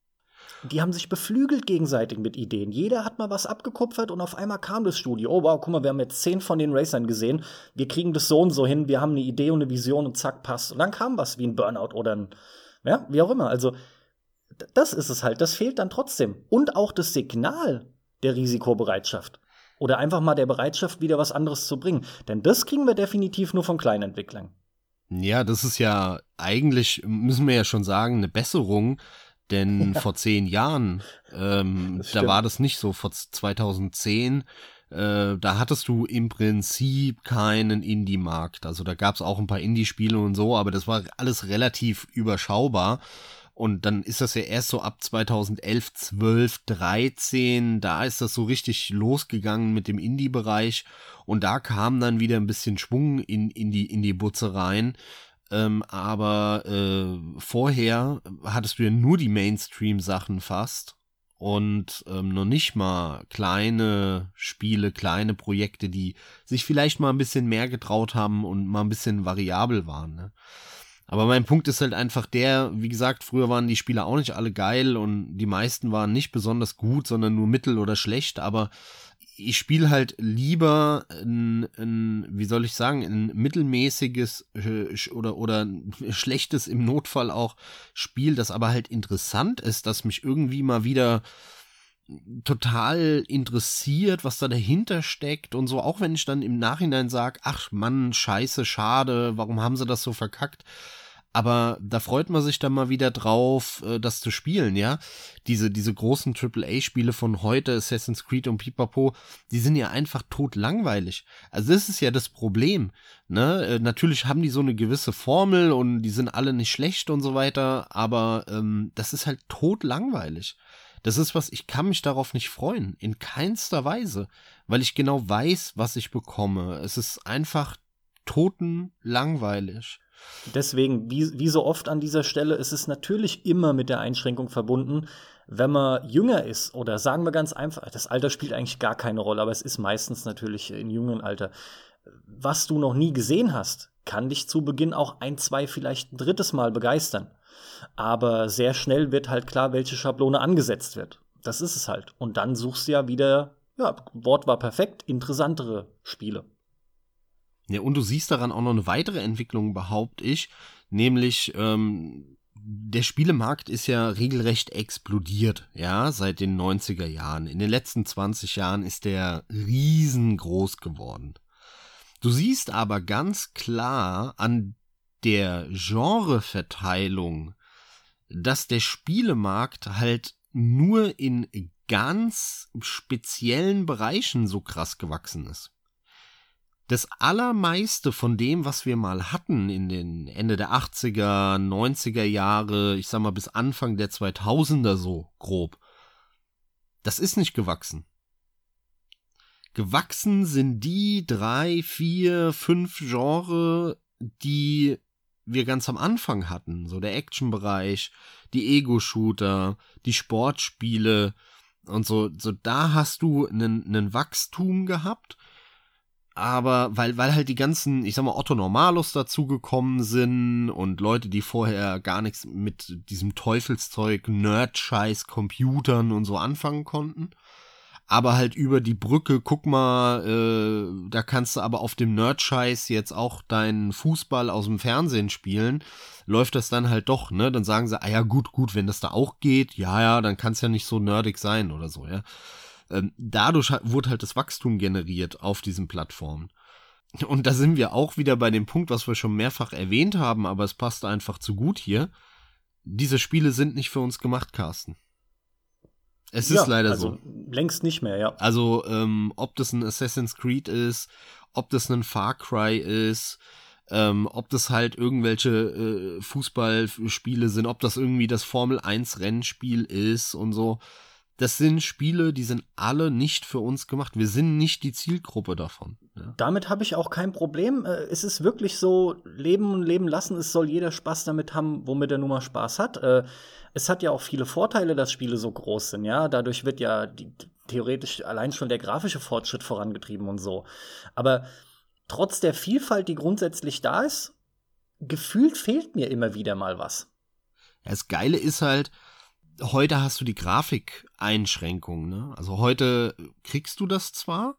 Die haben sich beflügelt gegenseitig mit Ideen. Jeder hat mal was abgekupfert und auf einmal kam das Studio. Oh wow, guck mal, wir haben jetzt zehn von den Racern gesehen. Wir kriegen das so und so hin. Wir haben eine Idee und eine Vision und zack, passt. Und dann kam was wie ein Burnout oder ein, ja, wie auch immer. Also, das ist es halt. Das fehlt dann trotzdem. Und auch das Signal der Risikobereitschaft. Oder einfach mal der Bereitschaft, wieder was anderes zu bringen. Denn das kriegen wir definitiv nur von kleinen Entwicklern. Ja, das ist ja eigentlich, müssen wir ja schon sagen, eine Besserung denn vor zehn Jahren, ähm, da war das nicht so. Vor 2010, äh, da hattest du im Prinzip keinen Indie-Markt. Also da gab es auch ein paar Indie-Spiele und so, aber das war alles relativ überschaubar. Und dann ist das ja erst so ab 2011, 12, 13, da ist das so richtig losgegangen mit dem Indie-Bereich. Und da kam dann wieder ein bisschen Schwung in, in die, in die Butze rein. Ähm, aber äh, vorher hattest du ja nur die Mainstream-Sachen fast und ähm, noch nicht mal kleine Spiele, kleine Projekte, die sich vielleicht mal ein bisschen mehr getraut haben und mal ein bisschen variabel waren. Ne? Aber mein Punkt ist halt einfach der, wie gesagt, früher waren die Spiele auch nicht alle geil und die meisten waren nicht besonders gut, sondern nur mittel oder schlecht, aber ich spiele halt lieber ein, ein, wie soll ich sagen, ein mittelmäßiges äh, oder, oder schlechtes im Notfall auch Spiel, das aber halt interessant ist, das mich irgendwie mal wieder total interessiert, was da dahinter steckt und so, auch wenn ich dann im Nachhinein sage, ach Mann, scheiße, schade, warum haben sie das so verkackt? Aber da freut man sich dann mal wieder drauf, äh, das zu spielen, ja. Diese, diese großen AAA-Spiele von heute, Assassin's Creed und Pipapo, die sind ja einfach tot langweilig. Also das ist ja das Problem, ne. Äh, natürlich haben die so eine gewisse Formel und die sind alle nicht schlecht und so weiter, aber ähm, das ist halt tot langweilig. Das ist was, ich kann mich darauf nicht freuen, in keinster Weise, weil ich genau weiß, was ich bekomme. Es ist einfach toten langweilig. Deswegen, wie, wie so oft an dieser Stelle, ist es natürlich immer mit der Einschränkung verbunden, wenn man jünger ist oder sagen wir ganz einfach, das Alter spielt eigentlich gar keine Rolle, aber es ist meistens natürlich in jungen Alter. Was du noch nie gesehen hast, kann dich zu Beginn auch ein, zwei, vielleicht ein drittes Mal begeistern. Aber sehr schnell wird halt klar, welche Schablone angesetzt wird. Das ist es halt. Und dann suchst du ja wieder, ja, Wort war perfekt, interessantere Spiele. Ja, und du siehst daran auch noch eine weitere Entwicklung, behaupte ich, nämlich ähm, der Spielemarkt ist ja regelrecht explodiert, ja, seit den 90er Jahren. In den letzten 20 Jahren ist der riesengroß geworden. Du siehst aber ganz klar an der Genreverteilung, dass der Spielemarkt halt nur in ganz speziellen Bereichen so krass gewachsen ist das allermeiste von dem, was wir mal hatten in den Ende der 80er, 90er Jahre, ich sag mal bis Anfang der 2000er so grob, das ist nicht gewachsen. Gewachsen sind die drei, vier, fünf Genre, die wir ganz am Anfang hatten. So der Action-Bereich, die Ego-Shooter, die Sportspiele und so. So da hast du einen Wachstum gehabt aber weil, weil halt die ganzen, ich sag mal, Otto Normalos dazugekommen sind und Leute, die vorher gar nichts mit diesem Teufelszeug, Nerd-Scheiß, Computern und so anfangen konnten. Aber halt über die Brücke, guck mal, äh, da kannst du aber auf dem Nerd-Scheiß jetzt auch deinen Fußball aus dem Fernsehen spielen. Läuft das dann halt doch, ne? Dann sagen sie, ah ja, gut, gut, wenn das da auch geht, ja, ja, dann kann es ja nicht so nerdig sein oder so, ja. Ähm, dadurch wurde halt das Wachstum generiert auf diesen Plattformen. Und da sind wir auch wieder bei dem Punkt, was wir schon mehrfach erwähnt haben, aber es passt einfach zu gut hier. Diese Spiele sind nicht für uns gemacht, Carsten. Es ja, ist leider also so. Längst nicht mehr, ja. Also, ähm, ob das ein Assassin's Creed ist, ob das ein Far Cry ist, ähm, ob das halt irgendwelche äh, Fußballspiele sind, ob das irgendwie das Formel 1 Rennspiel ist und so das sind Spiele, die sind alle nicht für uns gemacht. Wir sind nicht die Zielgruppe davon. Ja. Damit habe ich auch kein Problem. Äh, es ist wirklich so, leben und leben lassen. Es soll jeder Spaß damit haben, womit er nun mal Spaß hat. Äh, es hat ja auch viele Vorteile, dass Spiele so groß sind. Ja, dadurch wird ja die, theoretisch allein schon der grafische Fortschritt vorangetrieben und so. Aber trotz der Vielfalt, die grundsätzlich da ist, gefühlt fehlt mir immer wieder mal was. Das Geile ist halt, heute hast du die Grafikeinschränkung, ne? Also heute kriegst du das zwar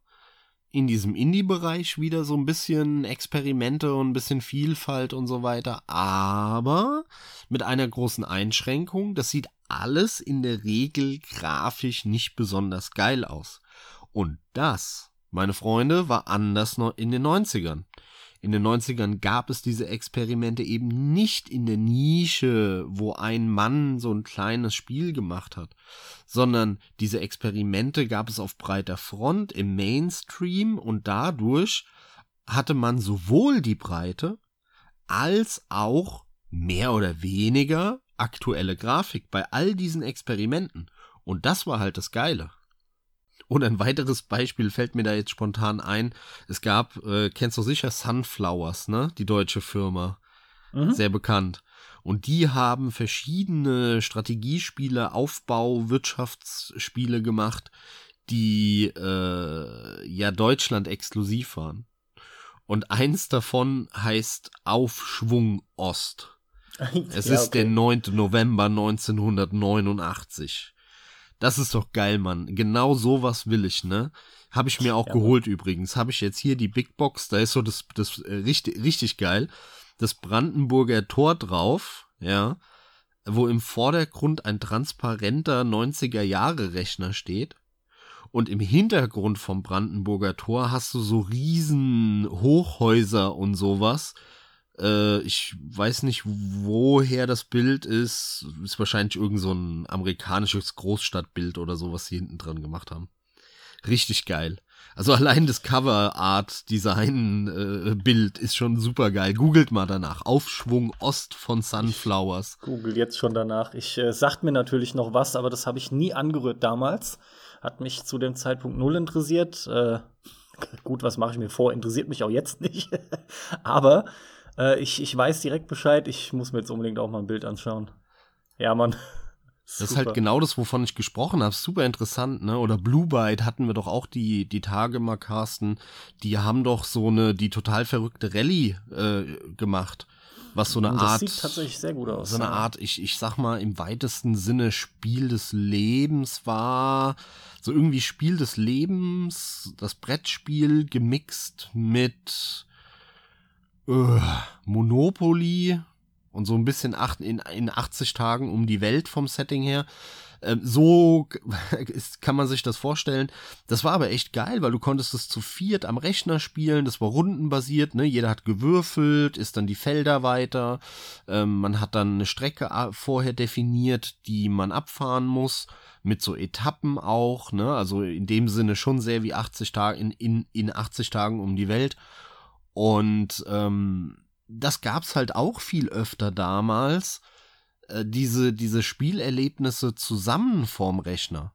in diesem Indie-Bereich wieder so ein bisschen Experimente und ein bisschen Vielfalt und so weiter, aber mit einer großen Einschränkung, das sieht alles in der Regel grafisch nicht besonders geil aus. Und das, meine Freunde, war anders in den 90ern. In den 90ern gab es diese Experimente eben nicht in der Nische, wo ein Mann so ein kleines Spiel gemacht hat, sondern diese Experimente gab es auf breiter Front im Mainstream und dadurch hatte man sowohl die Breite als auch mehr oder weniger aktuelle Grafik bei all diesen Experimenten. Und das war halt das Geile. Und ein weiteres Beispiel fällt mir da jetzt spontan ein. Es gab, äh, kennst du sicher Sunflowers, ne? Die deutsche Firma. Mhm. Sehr bekannt. Und die haben verschiedene Strategiespiele, Aufbau, Wirtschaftsspiele gemacht, die äh, ja Deutschland exklusiv waren. Und eins davon heißt Aufschwung Ost. Es ja, ist okay. der 9. November 1989. Das ist doch geil, Mann. Genau sowas will ich, ne? Habe ich mir auch ja, geholt übrigens. Habe ich jetzt hier die Big Box, da ist so das, das äh, richtig, richtig geil. Das Brandenburger Tor drauf, ja, wo im Vordergrund ein transparenter 90er Jahre Rechner steht. Und im Hintergrund vom Brandenburger Tor hast du so riesen Hochhäuser und sowas äh, ich weiß nicht, woher das Bild ist. Ist wahrscheinlich irgend so ein amerikanisches Großstadtbild oder so, was sie hinten dran gemacht haben. Richtig geil. Also allein das Cover Art Design äh, Bild ist schon super geil. Googelt mal danach. Aufschwung Ost von Sunflowers. Ich google jetzt schon danach. Ich äh, sagt mir natürlich noch was, aber das habe ich nie angerührt damals. Hat mich zu dem Zeitpunkt null interessiert. Äh, gut, was mache ich mir vor? Interessiert mich auch jetzt nicht. aber Äh, ich, ich weiß direkt Bescheid. Ich muss mir jetzt unbedingt auch mal ein Bild anschauen. Ja, Mann. Das ist halt genau das, wovon ich gesprochen habe. Super interessant, ne? Oder Blue Byte hatten wir doch auch die, die Tage mal, Carsten. Die haben doch so eine, die total verrückte Rallye äh, gemacht. Was so eine das Art. sieht tatsächlich sehr gut aus. So eine Art, ich, ich sag mal, im weitesten Sinne Spiel des Lebens war. So irgendwie Spiel des Lebens, das Brettspiel gemixt mit äh, Monopoly und so ein bisschen acht, in, in 80 Tagen um die Welt vom Setting her. Ähm, so ist, kann man sich das vorstellen. Das war aber echt geil, weil du konntest es zu viert am Rechner spielen. Das war rundenbasiert. Ne? Jeder hat gewürfelt, ist dann die Felder weiter. Ähm, man hat dann eine Strecke äh, vorher definiert, die man abfahren muss. Mit so Etappen auch. Ne? Also in dem Sinne schon sehr wie 80 Tage in, in, in 80 Tagen um die Welt. Und ähm, das gab's halt auch viel öfter damals, äh, diese, diese Spielerlebnisse zusammen vorm Rechner.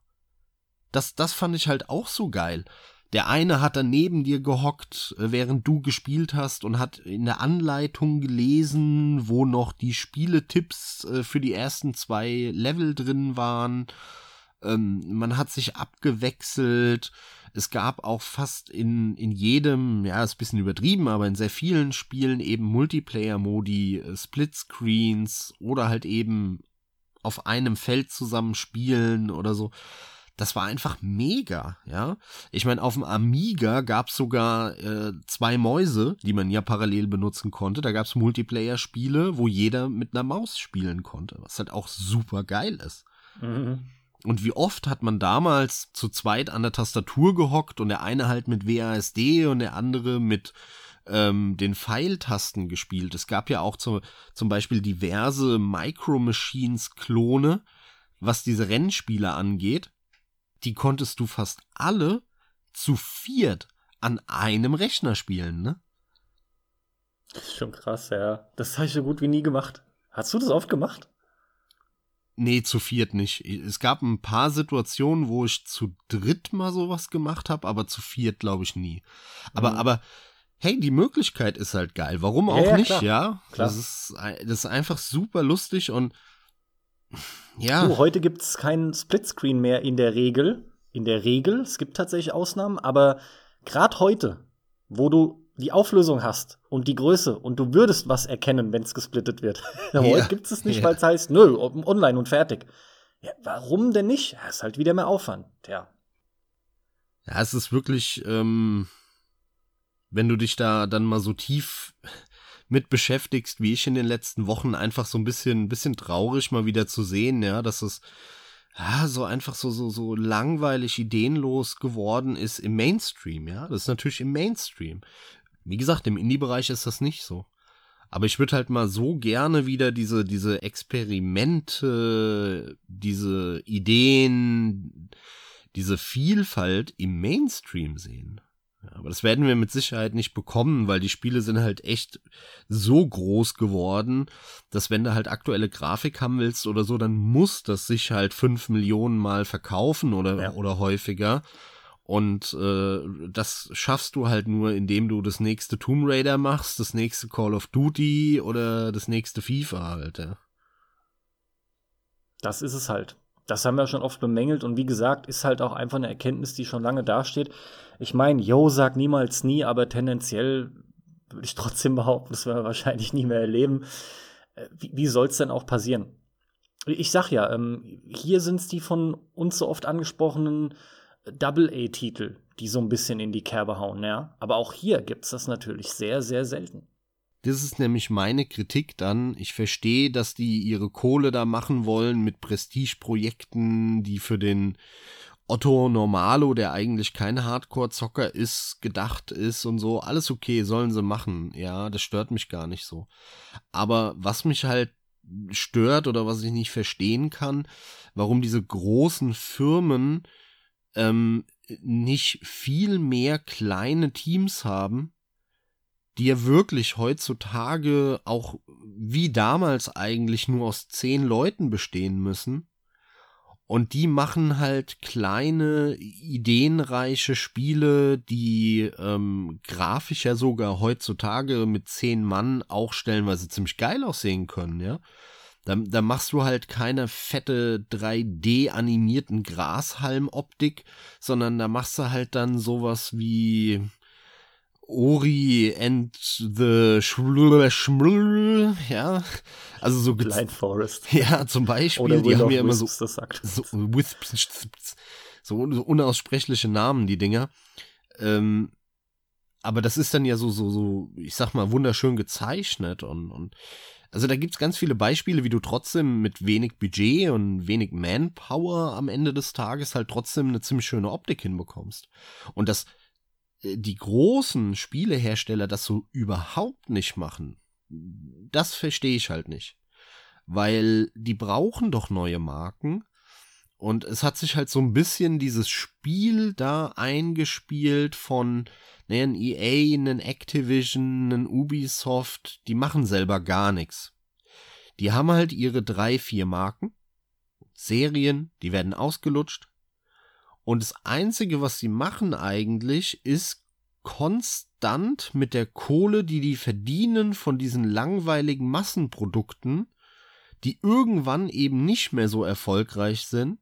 Das, das fand ich halt auch so geil. Der eine hat dann neben dir gehockt, äh, während du gespielt hast und hat in der Anleitung gelesen, wo noch die Spieletipps äh, für die ersten zwei Level drin waren. Ähm, man hat sich abgewechselt. Es gab auch fast in, in jedem, ja, ist ein bisschen übertrieben, aber in sehr vielen Spielen eben Multiplayer-Modi, äh, Splitscreens oder halt eben auf einem Feld zusammen spielen oder so. Das war einfach mega, ja. Ich meine, auf dem Amiga gab es sogar äh, zwei Mäuse, die man ja parallel benutzen konnte. Da gab es Multiplayer-Spiele, wo jeder mit einer Maus spielen konnte, was halt auch super geil ist. Mhm. Und wie oft hat man damals zu zweit an der Tastatur gehockt und der eine halt mit WASD und der andere mit ähm, den Pfeiltasten gespielt. Es gab ja auch zu, zum Beispiel diverse Micro Machines Klone, was diese Rennspiele angeht. Die konntest du fast alle zu viert an einem Rechner spielen, ne? Das ist schon krass, ja. Das habe ich so gut wie nie gemacht. Hast du das oft gemacht? Nee, zu viert nicht. Es gab ein paar Situationen, wo ich zu dritt mal sowas gemacht habe, aber zu viert glaube ich nie. Aber, mhm. aber, hey, die Möglichkeit ist halt geil. Warum auch ja, nicht, klar. ja? Klar. Das ist, das ist einfach super lustig und ja. Du, heute gibt es keinen Splitscreen mehr in der Regel. In der Regel. Es gibt tatsächlich Ausnahmen, aber gerade heute, wo du die Auflösung hast und die Größe und du würdest was erkennen, wenn es gesplittet wird. Ja. Heute gibt es nicht, ja. weil es heißt, nö, online und fertig. Ja, warum denn nicht? Ja, ist halt wieder mehr Aufwand. Ja. Ja, es ist wirklich, ähm, wenn du dich da dann mal so tief mit beschäftigst, wie ich in den letzten Wochen, einfach so ein bisschen, ein bisschen traurig mal wieder zu sehen, ja, dass es ja, so einfach so, so, so langweilig, ideenlos geworden ist im Mainstream, ja. Das ist natürlich im Mainstream. Wie gesagt, im Indie-Bereich ist das nicht so. Aber ich würde halt mal so gerne wieder diese, diese Experimente, diese Ideen, diese Vielfalt im Mainstream sehen. Ja, aber das werden wir mit Sicherheit nicht bekommen, weil die Spiele sind halt echt so groß geworden, dass wenn du halt aktuelle Grafik haben willst oder so, dann muss das sich halt fünf Millionen Mal verkaufen oder, ja. oder häufiger. Und äh, das schaffst du halt nur, indem du das nächste Tomb Raider machst, das nächste Call of Duty oder das nächste FIFA halt. Ja. Das ist es halt. Das haben wir schon oft bemängelt und wie gesagt, ist halt auch einfach eine Erkenntnis, die schon lange dasteht. Ich meine, yo, sag niemals nie, aber tendenziell würde ich trotzdem behaupten, das werden wir wahrscheinlich nie mehr erleben. Äh, wie, wie soll es denn auch passieren? Ich sag ja, ähm, hier sind es die von uns so oft angesprochenen Double-A-Titel, die so ein bisschen in die Kerbe hauen, ja. Aber auch hier gibt es das natürlich sehr, sehr selten. Das ist nämlich meine Kritik dann. Ich verstehe, dass die ihre Kohle da machen wollen mit Prestigeprojekten, die für den Otto Normalo, der eigentlich kein Hardcore-Zocker ist, gedacht ist und so. Alles okay, sollen sie machen. Ja, das stört mich gar nicht so. Aber was mich halt stört oder was ich nicht verstehen kann, warum diese großen Firmen ähm, nicht viel mehr kleine Teams haben, die ja wirklich heutzutage auch wie damals eigentlich nur aus zehn Leuten bestehen müssen Und die machen halt kleine, ideenreiche Spiele, die ähm, grafisch ja sogar heutzutage mit zehn Mann auch stellenweise ziemlich geil aussehen können, ja. Da, da machst du halt keine fette 3D-animierten Grashalm-Optik, sondern da machst du halt dann sowas wie Ori and the Schml, Schml, ja, also so Blind Forest. Ja, zum Beispiel, Oder die haben ja immer so, das sagt. so, so unaussprechliche Namen, die Dinger. Ähm, aber das ist dann ja so, so, so, ich sag mal, wunderschön gezeichnet und, und also da gibt's ganz viele Beispiele, wie du trotzdem mit wenig Budget und wenig Manpower am Ende des Tages halt trotzdem eine ziemlich schöne Optik hinbekommst. Und das, äh, die großen Spielehersteller das so überhaupt nicht machen, das verstehe ich halt nicht. Weil die brauchen doch neue Marken. Und es hat sich halt so ein bisschen dieses Spiel da eingespielt von ne, ein EA, ein Activision, ein Ubisoft, die machen selber gar nichts. Die haben halt ihre drei, vier Marken, Serien, die werden ausgelutscht. Und das Einzige, was sie machen eigentlich, ist konstant mit der Kohle, die die verdienen von diesen langweiligen Massenprodukten, die irgendwann eben nicht mehr so erfolgreich sind,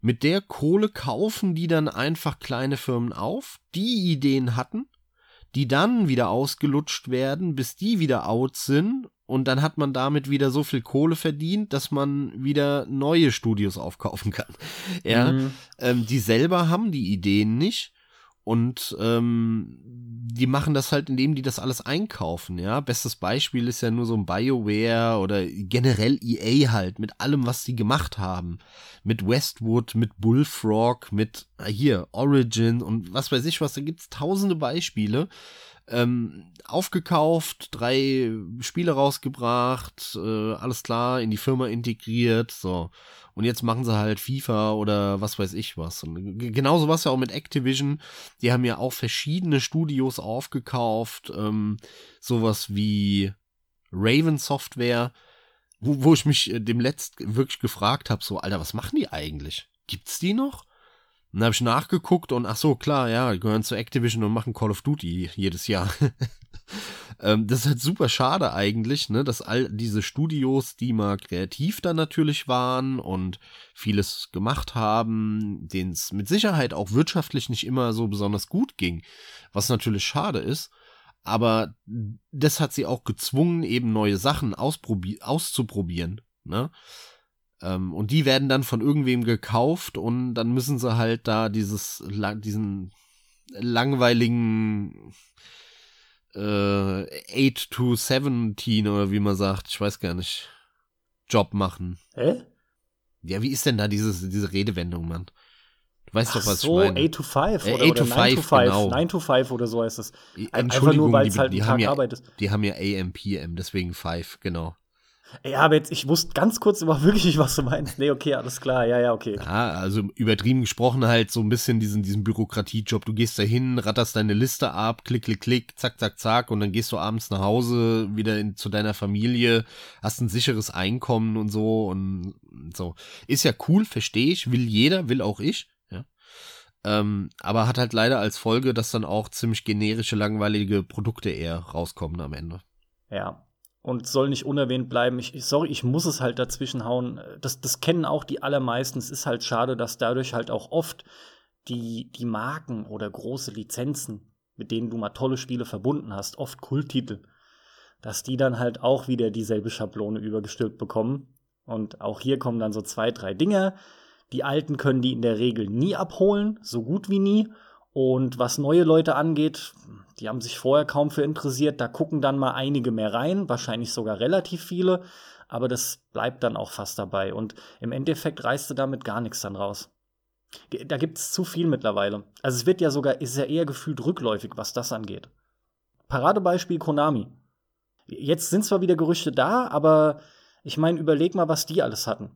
mit der Kohle kaufen die dann einfach kleine Firmen auf, die Ideen hatten, die dann wieder ausgelutscht werden, bis die wieder out sind und dann hat man damit wieder so viel Kohle verdient, dass man wieder neue Studios aufkaufen kann. Ja, mhm. ähm, die selber haben die Ideen nicht und ähm, die machen das halt, indem die das alles einkaufen, ja. Bestes Beispiel ist ja nur so ein BioWare oder generell EA halt, mit allem, was sie gemacht haben. Mit Westwood, mit Bullfrog, mit ah, hier, Origin und was weiß ich was, da gibt's tausende Beispiele. Ähm, aufgekauft, drei Spiele rausgebracht, äh, alles klar, in die Firma integriert, so. Und jetzt machen sie halt FIFA oder was weiß ich was. Und genauso was ja auch mit Activision. Die haben ja auch verschiedene Studios aufgekauft. Ähm, sowas wie Raven Software, wo, wo ich mich äh, dem letzt wirklich gefragt habe, so, Alter, was machen die eigentlich? Gibt's die noch? Und dann habe ich nachgeguckt und ach so, klar, ja, gehören zu Activision und machen Call of Duty jedes Jahr. ähm, das ist halt super schade eigentlich, ne, dass all diese Studios, die mal kreativ dann natürlich waren und vieles gemacht haben, denen es mit Sicherheit auch wirtschaftlich nicht immer so besonders gut ging, was natürlich schade ist. Aber das hat sie auch gezwungen, eben neue Sachen auszuprobieren. Ne? Ähm, und die werden dann von irgendwem gekauft und dann müssen sie halt da dieses, diesen langweiligen äh, 8 to 17 oder wie man sagt, ich weiß gar nicht, Job machen. Hä? Ja, wie ist denn da dieses, diese Redewendung, Mann? Du weißt Ach doch, was so, ich meine. 8 to 5 Äh, oder, 8 oder to 9 5, to 5, genau. 9 to 5 oder so heißt es. Einfach Entschuldigung, nur, weil es die, halt die ein haben Tag ja, Arbeit ist. Die haben ja AM, PM, deswegen 5, genau. Ja, aber jetzt, ich wusste ganz kurz aber wirklich nicht, was du meinst. Nee, okay, alles klar. Ja, ja, okay. Ja, also übertrieben gesprochen halt so ein bisschen diesen, diesen Bürokratiejob. Du gehst da hin, ratterst deine Liste ab, klick, klick, klick, zack, zack, zack und dann gehst du abends nach Hause, wieder in, zu deiner Familie, hast ein sicheres Einkommen und so und so. Ist ja cool, verstehe ich, will jeder, will auch ich, ja. Ähm, aber hat halt leider als Folge, dass dann auch ziemlich generische, langweilige Produkte eher rauskommen am Ende. Ja, und soll nicht unerwähnt bleiben. Ich, sorry, ich muss es halt dazwischen hauen. Das, das kennen auch die allermeisten. Es ist halt schade, dass dadurch halt auch oft die, die Marken oder große Lizenzen, mit denen du mal tolle Spiele verbunden hast, oft Kulttitel, dass die dann halt auch wieder dieselbe Schablone übergestülpt bekommen. Und auch hier kommen dann so zwei, drei Dinge. Die alten können die in der Regel nie abholen, so gut wie nie. Und was neue Leute angeht, die haben sich vorher kaum für interessiert, da gucken dann mal einige mehr rein, wahrscheinlich sogar relativ viele, aber das bleibt dann auch fast dabei. Und im Endeffekt reißt du damit gar nichts dann raus. Da gibt es zu viel mittlerweile. Also es wird ja sogar, ist ja eher gefühlt rückläufig, was das angeht. Paradebeispiel Konami. Jetzt sind zwar wieder Gerüchte da, aber ich meine, überleg mal, was die alles hatten.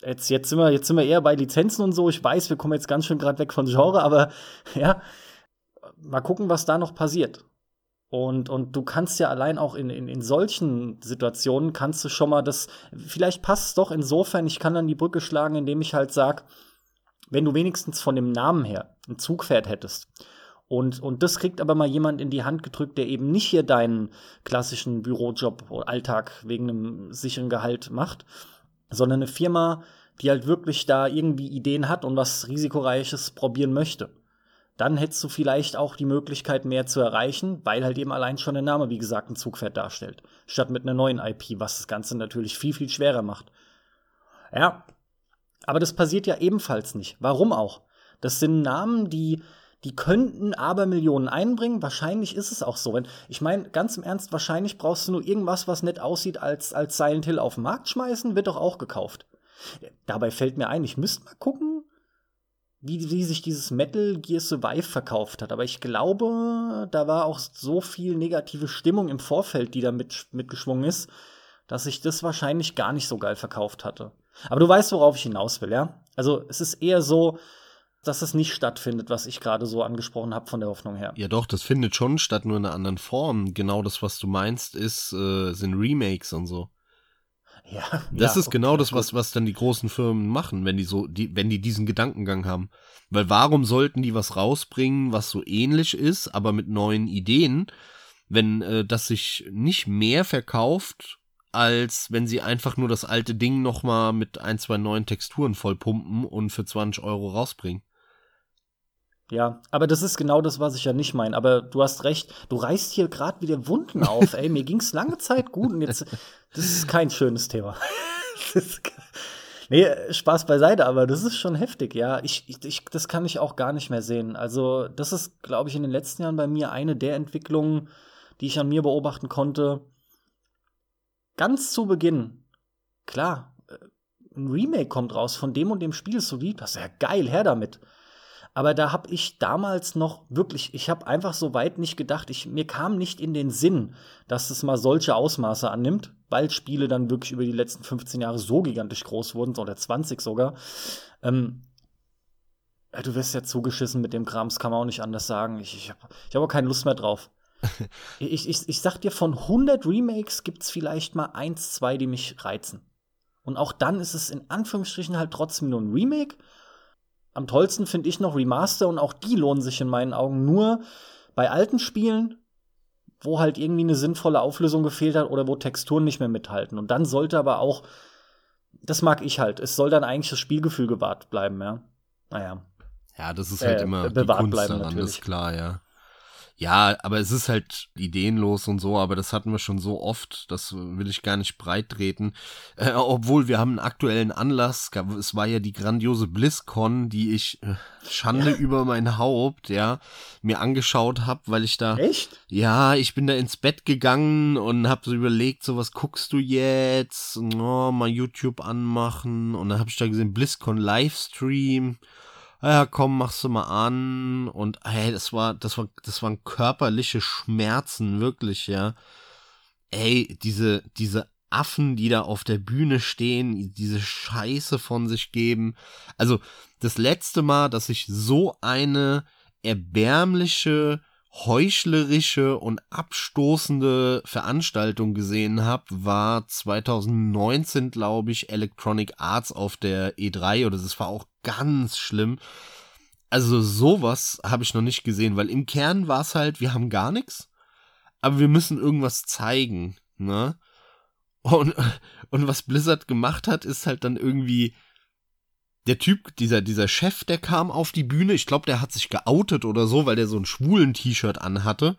Jetzt, jetzt, sind wir, jetzt sind wir eher bei Lizenzen und so. Ich weiß, wir kommen jetzt ganz schön gerade weg von Genre, aber ja, mal gucken, was da noch passiert. Und, und du kannst ja allein auch in, in, in solchen Situationen kannst du schon mal das, vielleicht passt es doch insofern, ich kann dann die Brücke schlagen, indem ich halt sag, wenn du wenigstens von dem Namen her ein Zugpferd hättest. Und, und das kriegt aber mal jemand in die Hand gedrückt, der eben nicht hier deinen klassischen Bürojob oder Alltag wegen einem sicheren Gehalt macht, sondern eine Firma, die halt wirklich da irgendwie Ideen hat und was Risikoreiches probieren möchte dann hättest du vielleicht auch die Möglichkeit, mehr zu erreichen, weil halt eben allein schon der Name, wie gesagt, ein Zugpferd darstellt. Statt mit einer neuen IP, was das Ganze natürlich viel, viel schwerer macht. Ja, aber das passiert ja ebenfalls nicht. Warum auch? Das sind Namen, die, die könnten aber Millionen einbringen. Wahrscheinlich ist es auch so. Wenn, ich meine, ganz im Ernst, wahrscheinlich brauchst du nur irgendwas, was nett aussieht, als, als Silent Hill auf den Markt schmeißen, wird doch auch gekauft. Dabei fällt mir ein, ich müsste mal gucken, wie, wie sich dieses Metal Gear Survive verkauft hat. Aber ich glaube, da war auch so viel negative Stimmung im Vorfeld, die da mit, mitgeschwungen ist, dass sich das wahrscheinlich gar nicht so geil verkauft hatte. Aber du weißt, worauf ich hinaus will, ja? Also es ist eher so, dass es nicht stattfindet, was ich gerade so angesprochen habe von der Hoffnung her. Ja, doch, das findet schon statt, nur in einer anderen Form. Genau das, was du meinst, ist, äh, sind Remakes und so. Ja, das ja, ist genau okay, das, was, was dann die großen Firmen machen, wenn die so, die, wenn die diesen Gedankengang haben. Weil warum sollten die was rausbringen, was so ähnlich ist, aber mit neuen Ideen, wenn äh, das sich nicht mehr verkauft, als wenn sie einfach nur das alte Ding nochmal mit ein, zwei neuen Texturen vollpumpen und für 20 Euro rausbringen. Ja, aber das ist genau das, was ich ja nicht meine. Aber du hast recht, du reißt hier gerade wieder Wunden auf. Ey, mir ging's lange Zeit gut und jetzt, das ist kein schönes Thema. nee, Spaß beiseite, aber das ist schon heftig, ja. Ich, ich, das kann ich auch gar nicht mehr sehen. Also, das ist, glaube ich, in den letzten Jahren bei mir eine der Entwicklungen, die ich an mir beobachten konnte. Ganz zu Beginn, klar, äh, ein Remake kommt raus von dem und dem Spiel, so lieb, das ist ja geil, her damit. Aber da habe ich damals noch wirklich, ich habe einfach so weit nicht gedacht. Ich, mir kam nicht in den Sinn, dass es mal solche Ausmaße annimmt, weil Spiele dann wirklich über die letzten 15 Jahre so gigantisch groß wurden, oder 20 sogar. Ähm, du wirst ja zugeschissen mit dem Kram, das kann man auch nicht anders sagen. Ich, ich habe ich hab auch keine Lust mehr drauf. ich, ich, ich sag dir, von 100 Remakes gibt es vielleicht mal eins, zwei, die mich reizen. Und auch dann ist es in Anführungsstrichen halt trotzdem nur ein Remake am tollsten finde ich noch Remaster und auch die lohnen sich in meinen Augen nur bei alten Spielen, wo halt irgendwie eine sinnvolle Auflösung gefehlt hat oder wo Texturen nicht mehr mithalten. Und dann sollte aber auch, das mag ich halt, es soll dann eigentlich das Spielgefühl gewahrt bleiben, ja. Naja. Ja, das ist halt äh, immer die Kunst bleiben, daran, natürlich. das ist klar, ja. Ja, aber es ist halt ideenlos und so, aber das hatten wir schon so oft, das will ich gar nicht breit treten. Äh, obwohl wir haben einen aktuellen Anlass, es war ja die grandiose BlizzCon, die ich äh, Schande ja. über mein Haupt, ja, mir angeschaut habe, weil ich da Echt? Ja, ich bin da ins Bett gegangen und habe so überlegt, so was guckst du jetzt? Oh, mal YouTube anmachen und dann habe ich da gesehen BlizzCon Livestream ja, komm, machst du mal an. Und hey, das war, das war, das waren körperliche Schmerzen, wirklich, ja. Ey, diese, diese Affen, die da auf der Bühne stehen, diese Scheiße von sich geben. Also, das letzte Mal, dass ich so eine erbärmliche heuchlerische und abstoßende Veranstaltung gesehen habe, war 2019, glaube ich, Electronic Arts auf der E3 oder das war auch ganz schlimm. Also sowas habe ich noch nicht gesehen, weil im Kern war es halt, wir haben gar nichts, aber wir müssen irgendwas zeigen, ne? Und, und was Blizzard gemacht hat, ist halt dann irgendwie der Typ, dieser, dieser Chef, der kam auf die Bühne. Ich glaube, der hat sich geoutet oder so, weil der so ein schwulen T-Shirt anhatte.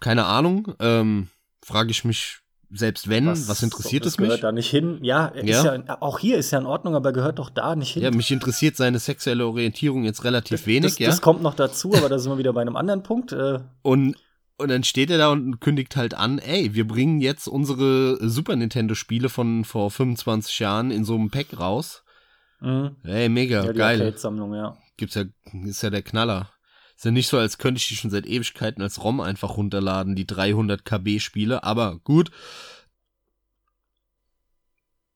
Keine Ahnung. Ähm, Frage ich mich, selbst wenn, was, was interessiert es mich? gehört da nicht hin. Ja, ja. ja, auch hier ist ja in Ordnung, aber gehört doch da nicht hin. Ja, mich interessiert seine sexuelle Orientierung jetzt relativ das, wenig. Das, ja. das kommt noch dazu, aber da sind wir wieder bei einem anderen Punkt. Äh. Und und dann steht er da und kündigt halt an, ey, wir bringen jetzt unsere Super Nintendo Spiele von vor 25 Jahren in so einem Pack raus. Mhm. Ey, mega, ja, geil. Sammlung, ja. Gibt's ja, ist ja der Knaller. Ist ja nicht so, als könnte ich die schon seit Ewigkeiten als ROM einfach runterladen, die 300 KB Spiele, aber gut.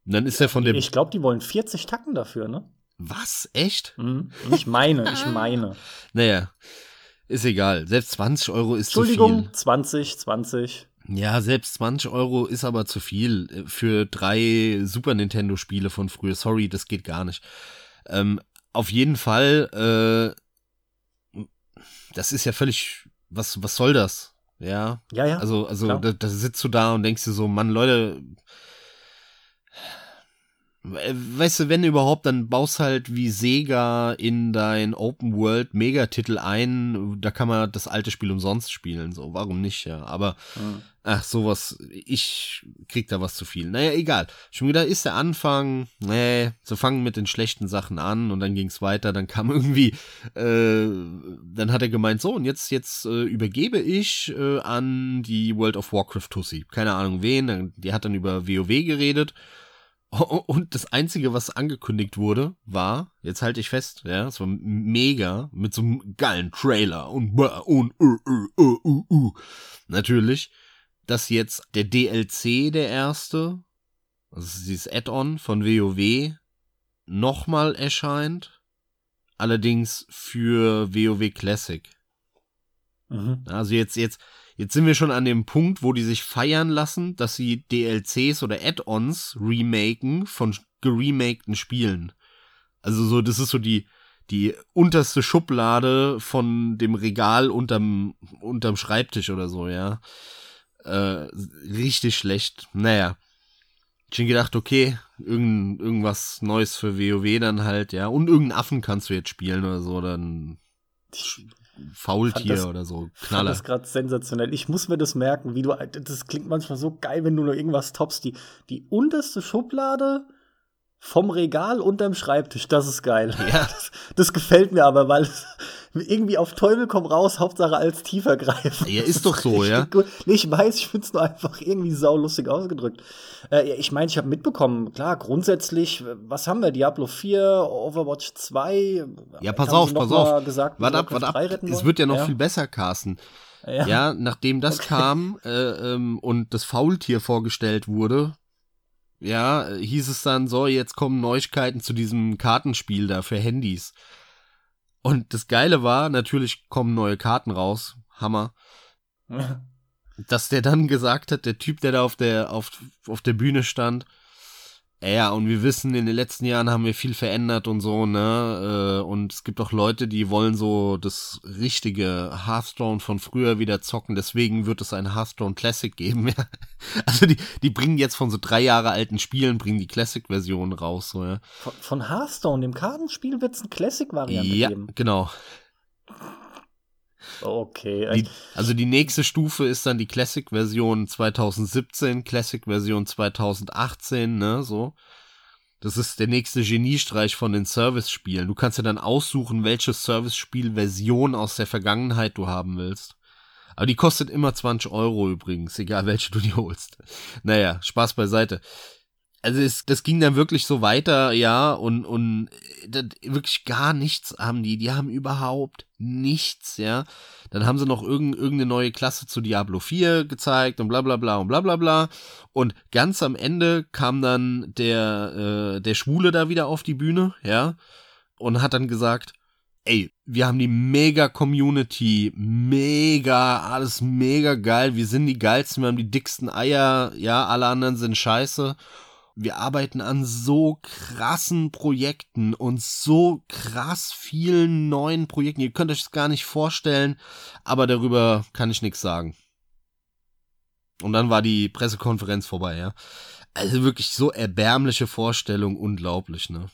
Und dann ist er von dem. Ich glaube, die wollen 40 Tacken dafür, ne? Was? Echt? Mhm. Ich meine, ich meine. naja. Ist egal. Selbst 20 Euro ist zu viel. Entschuldigung, 20, 20. Ja, selbst 20 Euro ist aber zu viel äh, für drei Super Nintendo Spiele von früher. Sorry, das geht gar nicht. Ähm, auf jeden Fall, äh, das ist ja völlig, was, was soll das? Ja. Ja, ja. Also, also, da, da sitzt du da und denkst dir so, Mann, Leute, weißt du, wenn überhaupt, dann baust halt wie Sega in dein Open World Megatitel ein. Da kann man das alte Spiel umsonst spielen. So, warum nicht, ja. Aber, Hm. ach, sowas, ich krieg da was zu viel. Naja, egal. Schon wieder ist der Anfang, nee, so fangen mit den schlechten Sachen an und dann ging's weiter. Dann kam irgendwie, äh, dann hat er gemeint, so, und jetzt, jetzt äh, übergebe ich äh, an die World of Warcraft Tussi. Keine Ahnung wen, die hat dann über WoW geredet. Und das Einzige, was angekündigt wurde, war, jetzt halte ich fest, ja, es war mega, mit so einem geilen Trailer und, und uh, uh, uh, uh, natürlich, dass jetzt der DLC, der erste, also dieses Add-on von WoW, nochmal erscheint, allerdings für WoW Classic. Mhm. Also jetzt, jetzt, jetzt sind wir schon an dem Punkt, wo die sich feiern lassen, dass sie DLCs oder Add-ons remaken von geremakten Spielen. Also so, das ist so die, die unterste Schublade von dem Regal unterm, unterm Schreibtisch oder so, ja. Äh, richtig schlecht. Naja. Ich hab gedacht, okay, irgend, irgendwas Neues für WoW dann halt, ja. Und irgendeinen Affen kannst du jetzt spielen oder so, dann Faultier das- oder so. Knaller. das gerade sensationell. Ich muss mir das merken, wie du. Das klingt manchmal so geil, wenn du nur irgendwas toppst. Die, die unterste Schublade vom Regal unterm Schreibtisch, das ist geil. Ja. Das, das gefällt mir aber, weil es irgendwie auf Teufel komm raus, Hauptsache als tiefer greifen. Ja, ist doch so, ja. Gut. Nee, ich weiß, ich find's nur einfach irgendwie saulustig ausgedrückt. Äh, ich meine, ich habe mitbekommen, klar, grundsätzlich, was haben wir? Diablo 4, Overwatch 2. Ja, pass auf, pass auf. Gesagt, Warte ab, warte 3 ab. Es wird ja noch ja. viel besser, Carsten. Ja. Ja, nachdem das kam äh, ähm, und das Faultier vorgestellt wurde, ja, äh, hieß es dann so, jetzt kommen Neuigkeiten zu diesem Kartenspiel da für Handys. Und das Geile war, natürlich kommen neue Karten raus. Hammer. Dass der dann gesagt hat, der Typ, der da auf der, auf, auf der Bühne stand, ja, und wir wissen, in den letzten Jahren haben wir viel verändert und so, ne? Äh, Und es gibt auch Leute, die wollen so das richtige Hearthstone von früher wieder zocken. Deswegen wird es ein Hearthstone Classic geben. Ja. Also die, die bringen jetzt von so drei Jahre alten Spielen, bringen die Classic-Version raus, so, ja. Von, von Hearthstone, dem Kartenspiel, wird es eine Classic-Variante Ja, geben. genau. Okay. Die, also die nächste Stufe ist dann die Classic-Version 2017, Classic-Version 2018, ne, so. Das ist der nächste Geniestreich von den Service-Spielen. Du kannst ja dann aussuchen, welche Service-Spiel-Version aus der Vergangenheit du haben willst. Aber die kostet immer 20 Euro übrigens, egal welche du dir holst. Naja, Spaß beiseite. Also es, das ging dann wirklich so weiter, ja, und, und äh, das, wirklich gar nichts haben die. Die haben überhaupt nichts, ja. Dann haben sie noch irgend, irgendeine neue Klasse zu Diablo 4 gezeigt und bla bla bla und bla bla bla. Und ganz am Ende kam dann der, äh, der Schwule da wieder auf die Bühne, ja, und hat dann gesagt, ey, wir haben die mega Community, mega, alles mega geil, wir sind die geilsten, wir haben die dicksten Eier, ja, alle anderen sind scheiße. Wir arbeiten an so krassen Projekten und so krass vielen neuen Projekten. Ihr könnt euch das gar nicht vorstellen, aber darüber kann ich nichts sagen. Und dann war die Pressekonferenz vorbei, ja. Also wirklich so erbärmliche Vorstellung, unglaublich, ne?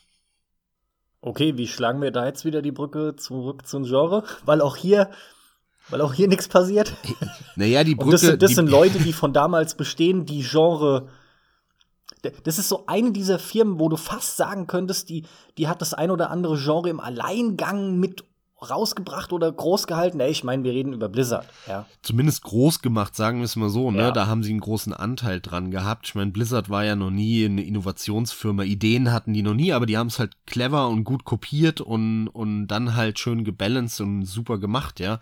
Okay, wie schlagen wir da jetzt wieder die Brücke zurück zum Genre? Weil auch hier, weil auch hier nichts passiert. Naja, die Brücke. Und das sind, das sind Leute, die von damals bestehen, die Genre. Das ist so eine dieser Firmen, wo du fast sagen könntest, die, die hat das ein oder andere Genre im Alleingang mit rausgebracht oder groß gehalten. Nee, ich meine, wir reden über Blizzard, ja. zumindest groß gemacht, sagen wir es mal so, ne? Ja. Da haben sie einen großen Anteil dran gehabt. Ich meine, Blizzard war ja noch nie eine Innovationsfirma. Ideen hatten die noch nie, aber die haben es halt clever und gut kopiert und, und dann halt schön gebalanced und super gemacht, ja.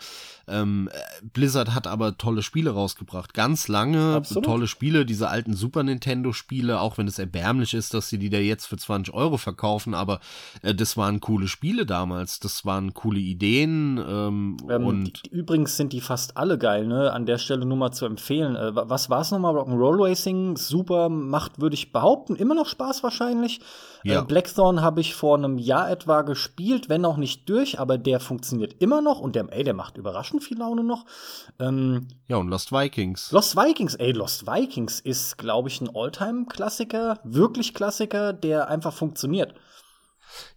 Ähm, äh, Blizzard hat aber tolle Spiele rausgebracht. Ganz lange Absolut. tolle Spiele, diese alten Super Nintendo-Spiele, auch wenn es erbärmlich ist, dass sie die da jetzt für 20 Euro verkaufen, aber äh, das waren coole Spiele damals. Das waren coole Ideen. Ähm, ähm, und übrigens sind die fast alle geil, ne? An der Stelle nur mal zu empfehlen. Äh, was war es nochmal? Rock'n'Roll Racing, super, macht, würde ich behaupten, immer noch Spaß wahrscheinlich. Ja. Äh, Blackthorn habe ich vor einem Jahr etwa gespielt, wenn auch nicht durch, aber der funktioniert immer noch und der, ey, der macht überraschend viel Laune noch. Ähm, ja, und Lost Vikings. Lost Vikings, ey, Lost Vikings ist, glaube ich, ein Alltime-Klassiker, wirklich Klassiker, der einfach funktioniert.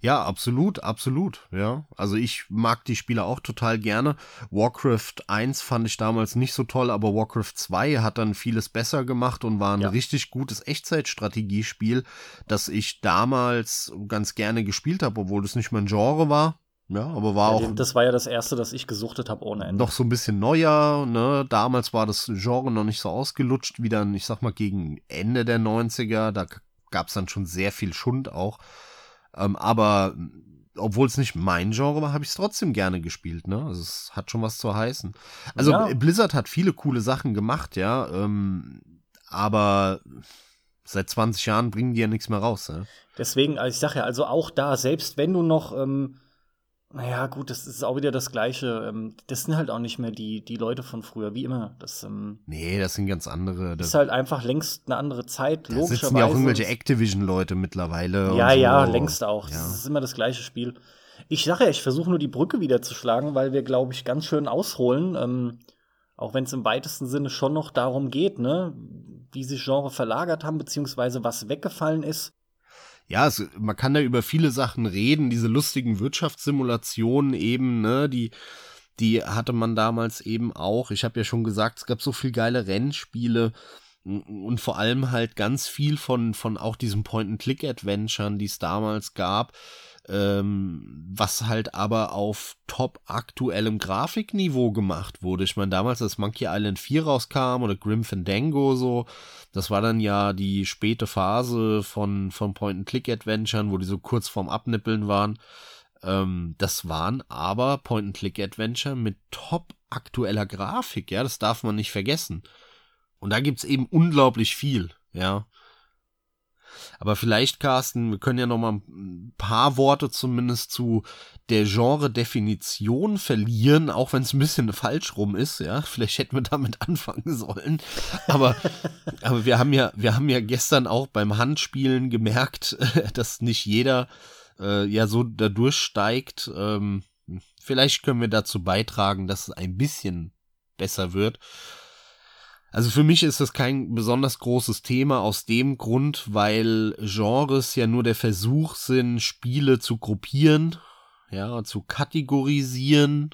Ja, absolut, absolut, ja. Also ich mag die Spiele auch total gerne. Warcraft 1 fand ich damals nicht so toll, aber Warcraft 2 hat dann vieles besser gemacht und war ein ja. richtig gutes Echtzeitstrategiespiel, das ich damals ganz gerne gespielt habe, obwohl das nicht mein Genre war. Ja, aber war ja, auch. Das war ja das erste, das ich gesuchtet habe ohne Ende. Noch so ein bisschen neuer, ne? Damals war das Genre noch nicht so ausgelutscht, wie dann, ich sag mal, gegen Ende der 90er. Da gab es dann schon sehr viel Schund auch. Ähm, aber obwohl es nicht mein Genre war, habe ich es trotzdem gerne gespielt, ne? Also es hat schon was zu heißen. Also ja. Blizzard hat viele coole Sachen gemacht, ja, ähm, aber seit 20 Jahren bringen die ja nichts mehr raus. Ja? Deswegen, also ich sage ja, also auch da, selbst wenn du noch ähm, naja, gut, das ist auch wieder das Gleiche. Ähm, das sind halt auch nicht mehr die, die Leute von früher, wie immer. Das, ähm, nee, das sind ganz andere. Das ist halt einfach längst eine andere Zeit, da logischerweise. sitzen ja auch irgendwelche Activision-Leute mittlerweile. Ja, ja, so. längst auch. Ja. Das ist immer das gleiche Spiel. Ich sage ja, ich versuche nur die Brücke wieder zu schlagen, weil wir, glaube ich, ganz schön ausholen. Ähm, auch wenn es im weitesten Sinne schon noch darum geht, ne, wie sich Genre verlagert haben, beziehungsweise was weggefallen ist ja, es, man kann da über viele Sachen reden, diese lustigen Wirtschaftssimulationen eben, ne, die, die hatte man damals eben auch. Ich habe ja schon gesagt, es gab so viel geile Rennspiele und vor allem halt ganz viel von, von auch diesen Point-and-Click-Adventuren, die es damals gab ähm, was halt aber auf top aktuellem Grafikniveau gemacht wurde. Ich meine, damals, als Monkey Island 4 rauskam oder Grim Fandango so, das war dann ja die späte Phase von, von Point-and-Click-Adventuren, wo die so kurz vorm Abnippeln waren. Ähm, das waren aber Point-and-Click-Adventure mit top aktueller Grafik, ja, das darf man nicht vergessen. Und da gibt's eben unglaublich viel, ja. Aber vielleicht, Carsten, wir können ja noch mal ein paar Worte zumindest zu der Genre-Definition verlieren, auch wenn es ein bisschen falsch rum ist, ja. Vielleicht hätten wir damit anfangen sollen. Aber, aber wir haben ja, wir haben ja gestern auch beim Handspielen gemerkt, dass nicht jeder äh, ja so da durchsteigt. Ähm, vielleicht können wir dazu beitragen, dass es ein bisschen besser wird. Also für mich ist das kein besonders großes Thema aus dem Grund, weil Genres ja nur der Versuch sind, Spiele zu gruppieren, ja, zu kategorisieren.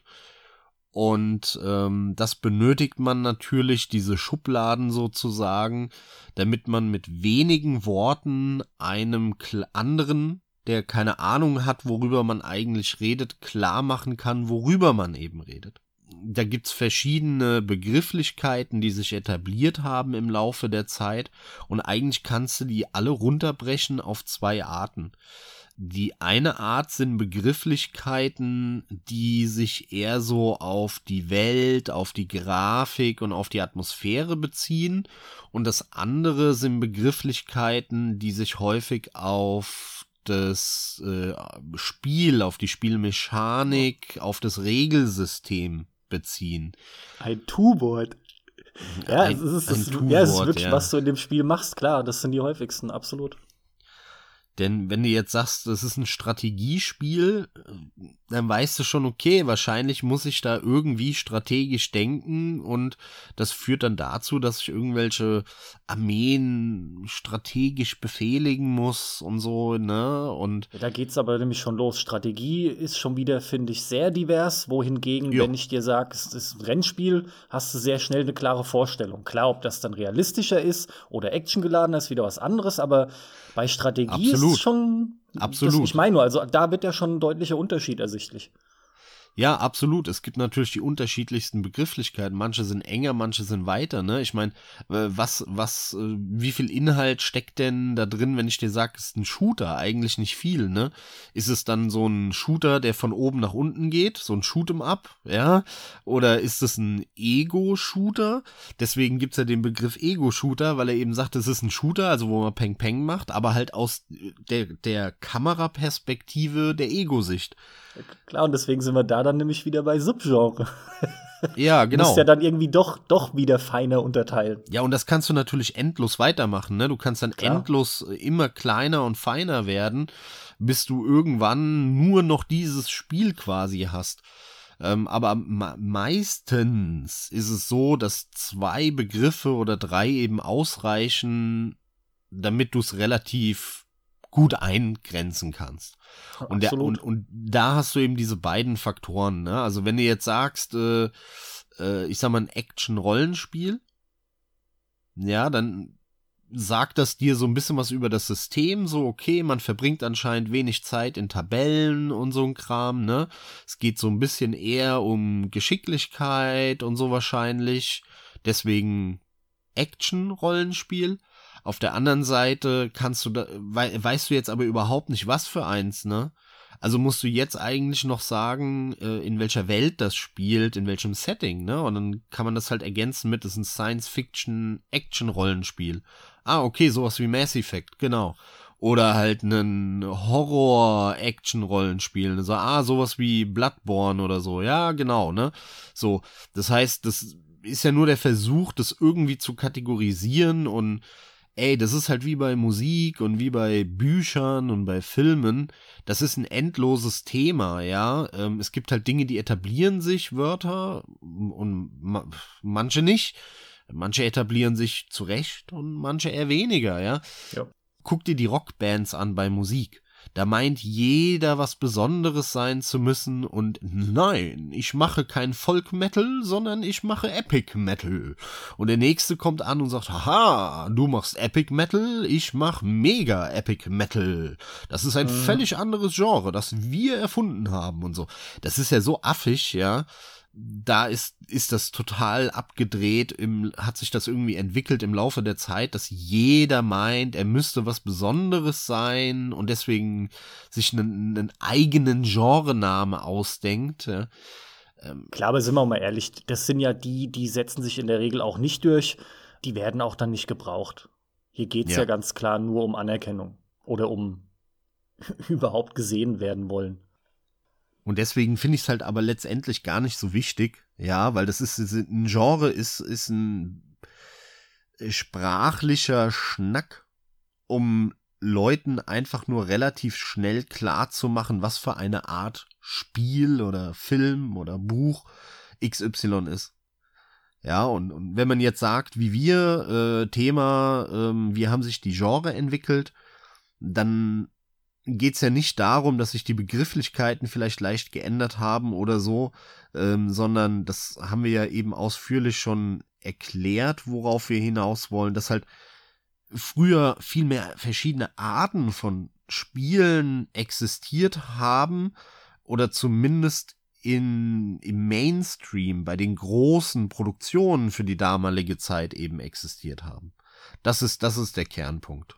Und ähm, das benötigt man natürlich, diese Schubladen sozusagen, damit man mit wenigen Worten einem anderen, der keine Ahnung hat, worüber man eigentlich redet, klar machen kann, worüber man eben redet da gibt's verschiedene Begrifflichkeiten, die sich etabliert haben im Laufe der Zeit und eigentlich kannst du die alle runterbrechen auf zwei Arten. Die eine Art sind Begrifflichkeiten, die sich eher so auf die Welt, auf die Grafik und auf die Atmosphäre beziehen. Und das andere sind Begrifflichkeiten, die sich häufig auf das äh, Spiel, auf die Spielmechanik, auf das Regelsystem beziehen. Ein Tu-Wort. Ja, ein, es ist, es, ja, es ist wirklich, ja. was du in dem Spiel machst, klar, das sind die häufigsten, absolut. Denn wenn du jetzt sagst, das ist ein Strategiespiel, dann weißt du schon, okay, wahrscheinlich muss ich da irgendwie strategisch denken und das führt dann dazu, dass ich irgendwelche Armeen strategisch befehligen muss und so, ne? Und da geht's aber nämlich schon los. Strategie ist schon wieder, finde ich, sehr divers, wohingegen, jo. wenn ich dir sage, es ist ein Rennspiel, hast du sehr schnell eine klare Vorstellung. Klar, ob das dann realistischer ist oder actiongeladener ist wieder was anderes, aber bei Strategie Absolut. ist schon. Absolut. Das, ich meine nur, also da wird ja schon ein deutlicher Unterschied ersichtlich. Ja, absolut. Es gibt natürlich die unterschiedlichsten Begrifflichkeiten. Manche sind enger, manche sind weiter. Ne? Ich meine, äh, was, was, äh, wie viel Inhalt steckt denn da drin, wenn ich dir sage, es ist ein Shooter? Eigentlich nicht viel. Ne? Ist es dann so ein Shooter, der von oben nach unten geht, so ein Shoot'em Up, ja? Oder ist es ein Ego-Shooter? Deswegen gibt's ja den Begriff Ego-Shooter, weil er eben sagt, es ist ein Shooter, also wo man Peng Peng macht, aber halt aus der, der Kameraperspektive der Ego-Sicht. Klar, und deswegen sind wir da dann nämlich wieder bei Subgenre. Ja, genau. Du musst ja dann irgendwie doch, doch wieder feiner unterteilen. Ja, und das kannst du natürlich endlos weitermachen. Ne? Du kannst dann Klar. endlos immer kleiner und feiner werden, bis du irgendwann nur noch dieses Spiel quasi hast. Ähm, aber meistens ist es so, dass zwei Begriffe oder drei eben ausreichen, damit du es relativ gut eingrenzen kannst. Und, der, und, und da hast du eben diese beiden Faktoren. Ne? Also wenn du jetzt sagst, äh, äh, ich sag mal ein Action-Rollenspiel, ja, dann sagt das dir so ein bisschen was über das System, so okay, man verbringt anscheinend wenig Zeit in Tabellen und so ein Kram, ne? Es geht so ein bisschen eher um Geschicklichkeit und so wahrscheinlich, deswegen Action-Rollenspiel. Auf der anderen Seite kannst du da, we, weißt du jetzt aber überhaupt nicht, was für eins, ne? Also musst du jetzt eigentlich noch sagen, äh, in welcher Welt das spielt, in welchem Setting, ne? Und dann kann man das halt ergänzen mit, das ist ein Science-Fiction-Action-Rollenspiel. Ah, okay, sowas wie Mass Effect, genau. Oder halt ein Horror-Action-Rollenspiel. So, also, ah, sowas wie Bloodborne oder so. Ja, genau, ne? So, das heißt, das ist ja nur der Versuch, das irgendwie zu kategorisieren und ey, das ist halt wie bei Musik und wie bei Büchern und bei Filmen. Das ist ein endloses Thema, ja. Ähm, es gibt halt Dinge, die etablieren sich, Wörter, und ma manche nicht. Manche etablieren sich zurecht und manche eher weniger, ja. ja. Guck dir die Rockbands an bei Musik. Da meint jeder was Besonderes sein zu müssen und nein, ich mache kein Folk Metal, sondern ich mache Epic Metal. Und der nächste kommt an und sagt, haha, du machst Epic Metal, ich mach Mega Epic Metal. Das ist ein mhm. völlig anderes Genre, das wir erfunden haben und so. Das ist ja so affig, ja da ist, ist das total abgedreht, im, hat sich das irgendwie entwickelt im Laufe der Zeit, dass jeder meint, er müsste was Besonderes sein und deswegen sich einen, einen eigenen Genrename ausdenkt. Ja. Ähm, Klar, aber sind wir mal ehrlich, das sind ja die, die setzen sich in der Regel auch nicht durch, die werden auch dann nicht gebraucht. Hier geht es ja. ja ganz klar nur um Anerkennung oder um überhaupt gesehen werden wollen. Und deswegen finde ich es halt aber letztendlich gar nicht so wichtig, ja, weil das ist, ein Genre, ist, ist ein sprachlicher Schnack, um Leuten einfach nur relativ schnell klar zu machen, was für eine Art Spiel oder Film oder Buch XY ist. Ja, und, und wenn man jetzt sagt, wie wir, äh, Thema, ähm, wie haben sich die Genre entwickelt, dann geht es ja nicht darum, dass sich die Begrifflichkeiten vielleicht leicht geändert haben oder so, ähm, sondern das haben wir ja eben ausführlich schon erklärt, worauf wir hinaus wollen, dass halt früher viel mehr verschiedene Arten von Spielen existiert haben oder zumindest in, im Mainstream bei den großen Produktionen für die damalige Zeit eben existiert haben. Das ist, das ist der Kernpunkt.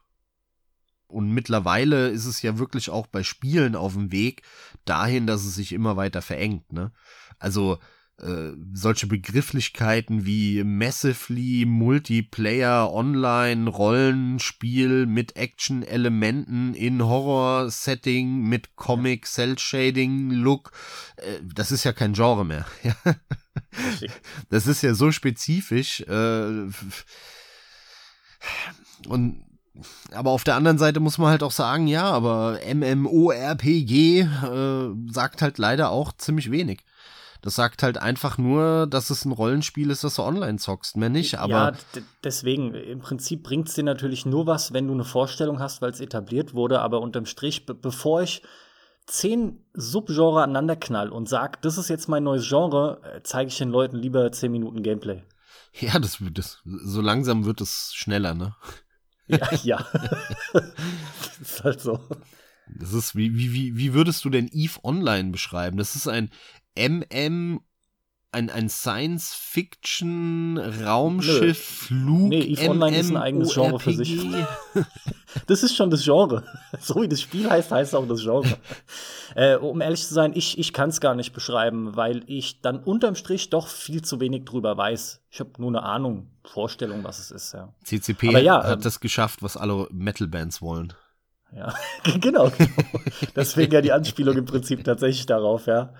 Und mittlerweile ist es ja wirklich auch bei Spielen auf dem Weg dahin, dass es sich immer weiter verengt. Ne? Also äh, solche Begrifflichkeiten wie Massively Multiplayer Online Rollenspiel mit Action-Elementen in Horror-Setting mit Comic Cell Shading Look, äh, das ist ja kein Genre mehr. das ist ja so spezifisch. Äh, und aber auf der anderen Seite muss man halt auch sagen, ja, aber MMORPG äh, sagt halt leider auch ziemlich wenig. Das sagt halt einfach nur, dass es ein Rollenspiel ist, das du online zockst, mehr nicht. Aber ja, deswegen, im Prinzip bringt es dir natürlich nur was, wenn du eine Vorstellung hast, weil es etabliert wurde, aber unterm Strich, bevor ich zehn Subgenre aneinander knall und sag, das ist jetzt mein neues Genre, äh, zeige ich den Leuten lieber zehn Minuten Gameplay. Ja, das, das so langsam wird es schneller, ne? Ja, das ist halt so. Das ist, wie, wie, wie würdest du denn Eve Online beschreiben? Das ist ein MM, ein, ein Science-Fiction-Raumschiff-Flug. Nee, Eve Online ist ein eigenes Genre für sich. das ist schon das Genre. So wie das Spiel heißt, heißt auch das Genre. äh, um ehrlich zu sein, ich, ich kann es gar nicht beschreiben, weil ich dann unterm Strich doch viel zu wenig drüber weiß. Ich habe nur eine Ahnung, Vorstellung, was es ist, ja. CCP ja, hat ähm, das geschafft, was alle Metal-Bands wollen. Ja, genau, genau. Deswegen ja die Anspielung im Prinzip tatsächlich darauf, ja.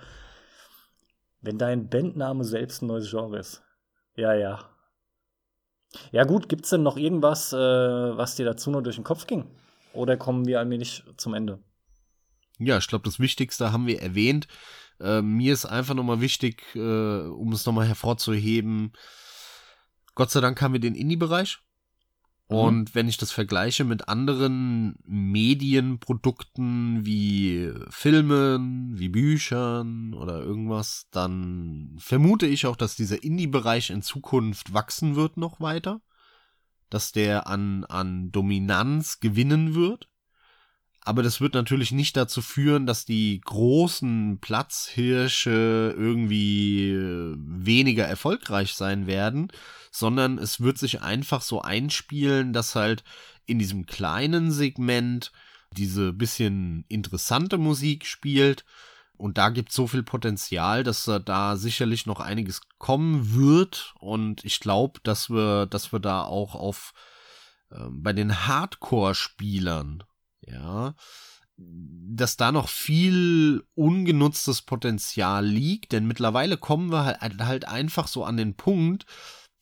Wenn dein Bandname selbst ein neues Genre ist. Ja, ja. Ja, gut, gibt's denn noch irgendwas, äh, was dir dazu nur durch den Kopf ging? Oder kommen wir allmählich zum Ende? Ja, ich glaube, das Wichtigste haben wir erwähnt. Äh, mir ist einfach nochmal wichtig, äh, um es nochmal hervorzuheben, Gott sei Dank haben wir den Indie-Bereich. Mhm. Und wenn ich das vergleiche mit anderen Medienprodukten wie Filmen, wie Büchern oder irgendwas, dann vermute ich auch, dass dieser Indie-Bereich in Zukunft wachsen wird noch weiter. Dass der an, an Dominanz gewinnen wird. Aber das wird natürlich nicht dazu führen, dass die großen Platzhirsche irgendwie äh, weniger erfolgreich sein werden, sondern es wird sich einfach so einspielen, dass halt in diesem kleinen Segment diese bisschen interessante Musik spielt. Und da gibt es so viel Potenzial, dass da sicherlich noch einiges kommen wird. Und ich glaube, dass wir, dass wir da auch auf äh, bei den Hardcore-Spielern ja, dass da noch viel ungenutztes Potenzial liegt, denn mittlerweile kommen wir halt, halt einfach so an den Punkt,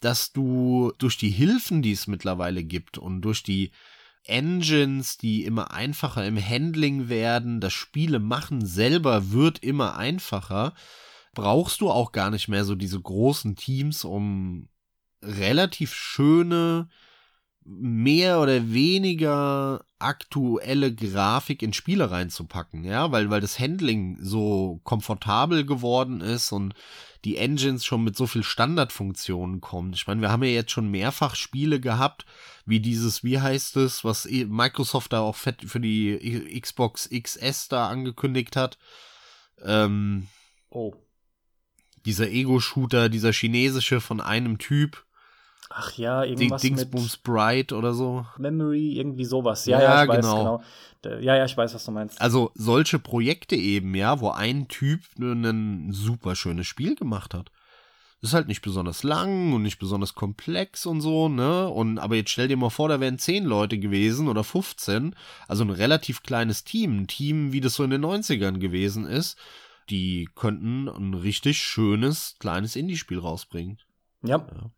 dass du durch die Hilfen, die es mittlerweile gibt und durch die Engines, die immer einfacher im Handling werden, das Spiele machen selber wird immer einfacher, brauchst du auch gar nicht mehr so diese großen Teams, um relativ schöne mehr oder weniger aktuelle Grafik in Spiele reinzupacken, ja, weil, weil das Handling so komfortabel geworden ist und die Engines schon mit so viel Standardfunktionen kommen. Ich meine, wir haben ja jetzt schon mehrfach Spiele gehabt, wie dieses, wie heißt es, was Microsoft da auch fett für die Xbox XS da angekündigt hat. Ähm, oh. Dieser Ego-Shooter, dieser chinesische von einem Typ Ach ja, irgendwas Dingsbums Bright oder so. Memory, irgendwie sowas. Ja, ja, ja ich genau. weiß genau. Ja, ja, ich weiß, was du meinst. Also solche Projekte eben, ja, wo ein Typ ein super schönes Spiel gemacht hat. Ist halt nicht besonders lang und nicht besonders komplex und so, ne? Und aber jetzt stell dir mal vor, da wären zehn Leute gewesen oder 15, also ein relativ kleines Team, ein Team, wie das so in den 90ern gewesen ist, die könnten ein richtig schönes kleines Indie-Spiel rausbringen. ja. ja.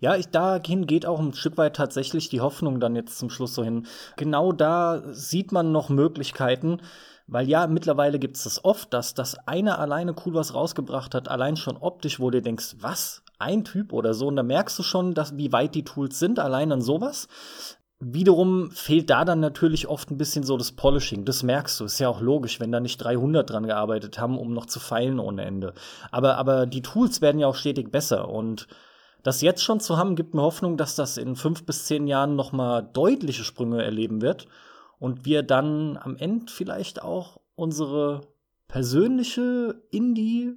Ja, ich, dahin geht auch ein Stück weit tatsächlich die Hoffnung dann jetzt zum Schluss so hin. Genau da sieht man noch Möglichkeiten, weil ja, mittlerweile gibt es das oft, dass das eine alleine cool was rausgebracht hat, allein schon optisch, wo du denkst, was? Ein Typ oder so? Und da merkst du schon, dass, wie weit die Tools sind, allein an sowas. Wiederum fehlt da dann natürlich oft ein bisschen so das Polishing. Das merkst du. Ist ja auch logisch, wenn da nicht 300 dran gearbeitet haben, um noch zu feilen ohne Ende. Aber, aber die Tools werden ja auch stetig besser und das jetzt schon zu haben, gibt mir Hoffnung, dass das in fünf bis zehn Jahren noch mal deutliche Sprünge erleben wird und wir dann am Ende vielleicht auch unsere persönliche Indie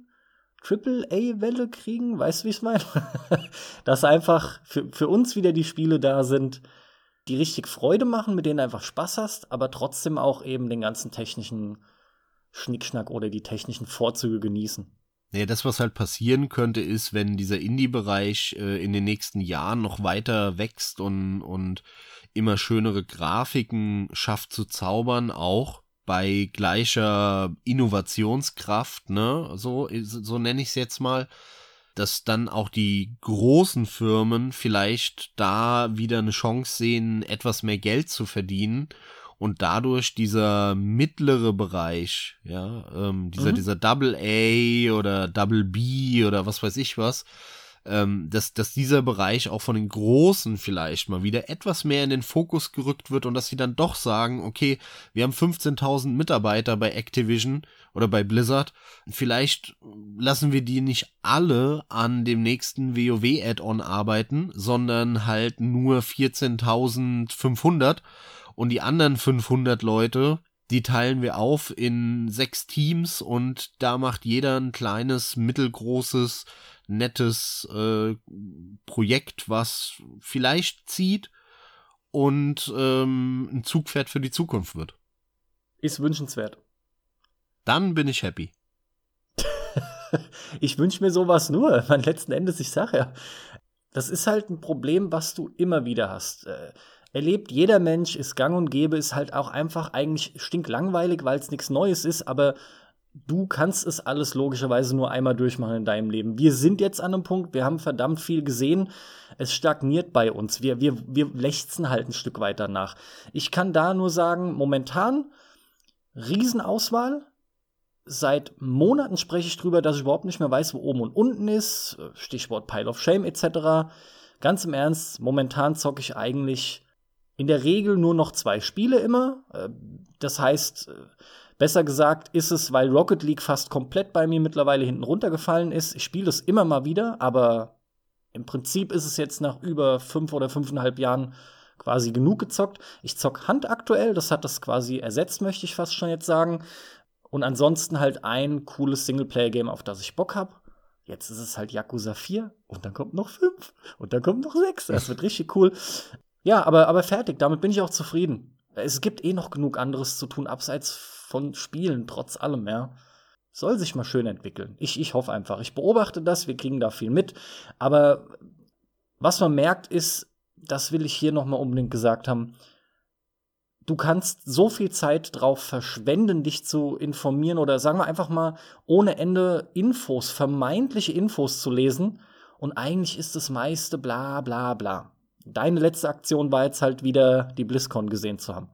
Triple A Welle kriegen, weißt du, wie ich meine? dass einfach für, für uns wieder die Spiele da sind, die richtig Freude machen, mit denen du einfach Spaß hast, aber trotzdem auch eben den ganzen technischen Schnickschnack oder die technischen Vorzüge genießen. Nee, das, was halt passieren könnte, ist, wenn dieser Indie-Bereich äh, in den nächsten Jahren noch weiter wächst und, und immer schönere Grafiken schafft zu zaubern, auch bei gleicher Innovationskraft, ne, so, so nenne ich es jetzt mal, dass dann auch die großen Firmen vielleicht da wieder eine Chance sehen, etwas mehr Geld zu verdienen und dadurch dieser mittlere Bereich, ja, ähm, dieser, mhm. dieser Double A oder Double B oder was weiß ich was, ähm, dass, dass dieser Bereich auch von den Großen vielleicht mal wieder etwas mehr in den Fokus gerückt wird und dass sie dann doch sagen, okay, wir haben 15.000 Mitarbeiter bei Activision oder bei Blizzard, vielleicht lassen wir die nicht alle an dem nächsten WoW-Add-on arbeiten, sondern halt nur 14.500 und die anderen 500 Leute, die teilen wir auf in sechs Teams und da macht jeder ein kleines, mittelgroßes, nettes äh, Projekt, was vielleicht zieht und ähm, ein Zugpferd für die Zukunft wird. Ist wünschenswert. Dann bin ich happy. ich wünsche mir sowas nur. Man letzten Endes, ich sage ja, das ist halt ein Problem, was du immer wieder hast. Erlebt jeder Mensch, ist gang und gäbe, ist halt auch einfach eigentlich stinklangweilig, weil es nichts Neues ist, aber du kannst es alles logischerweise nur einmal durchmachen in deinem Leben. Wir sind jetzt an einem Punkt, wir haben verdammt viel gesehen. Es stagniert bei uns. Wir, wir, wir lechzen halt ein Stück weiter nach. Ich kann da nur sagen, momentan Riesenauswahl. Seit Monaten spreche ich drüber, dass ich überhaupt nicht mehr weiß, wo oben und unten ist. Stichwort Pile of Shame etc. Ganz im Ernst, momentan zocke ich eigentlich in der Regel nur noch zwei Spiele immer. Äh, das heißt, äh, besser gesagt ist es, weil Rocket League fast komplett bei mir mittlerweile hinten runtergefallen ist. Ich spiele es immer mal wieder, aber im Prinzip ist es jetzt nach über fünf oder fünfeinhalb Jahren quasi genug gezockt. Ich zock Hand aktuell, das hat das quasi ersetzt, möchte ich fast schon jetzt sagen. Und ansonsten halt ein cooles Singleplayer-Game, auf das ich Bock habe. Jetzt ist es halt Yakuza 4 und dann kommt noch 5 und dann kommt noch 6. Das wird richtig cool. Ja, aber, aber fertig, damit bin ich auch zufrieden. Es gibt eh noch genug anderes zu tun, abseits von Spielen, trotz allem, ja. Soll sich mal schön entwickeln. Ich, ich hoffe einfach. Ich beobachte das, wir kriegen da viel mit. Aber was man merkt, ist, das will ich hier noch mal unbedingt gesagt haben, du kannst so viel Zeit drauf verschwenden, dich zu informieren oder sagen wir einfach mal ohne Ende Infos, vermeintliche Infos zu lesen. Und eigentlich ist das meiste bla bla bla. Deine letzte Aktion war jetzt halt wieder die BlizzCon gesehen zu haben.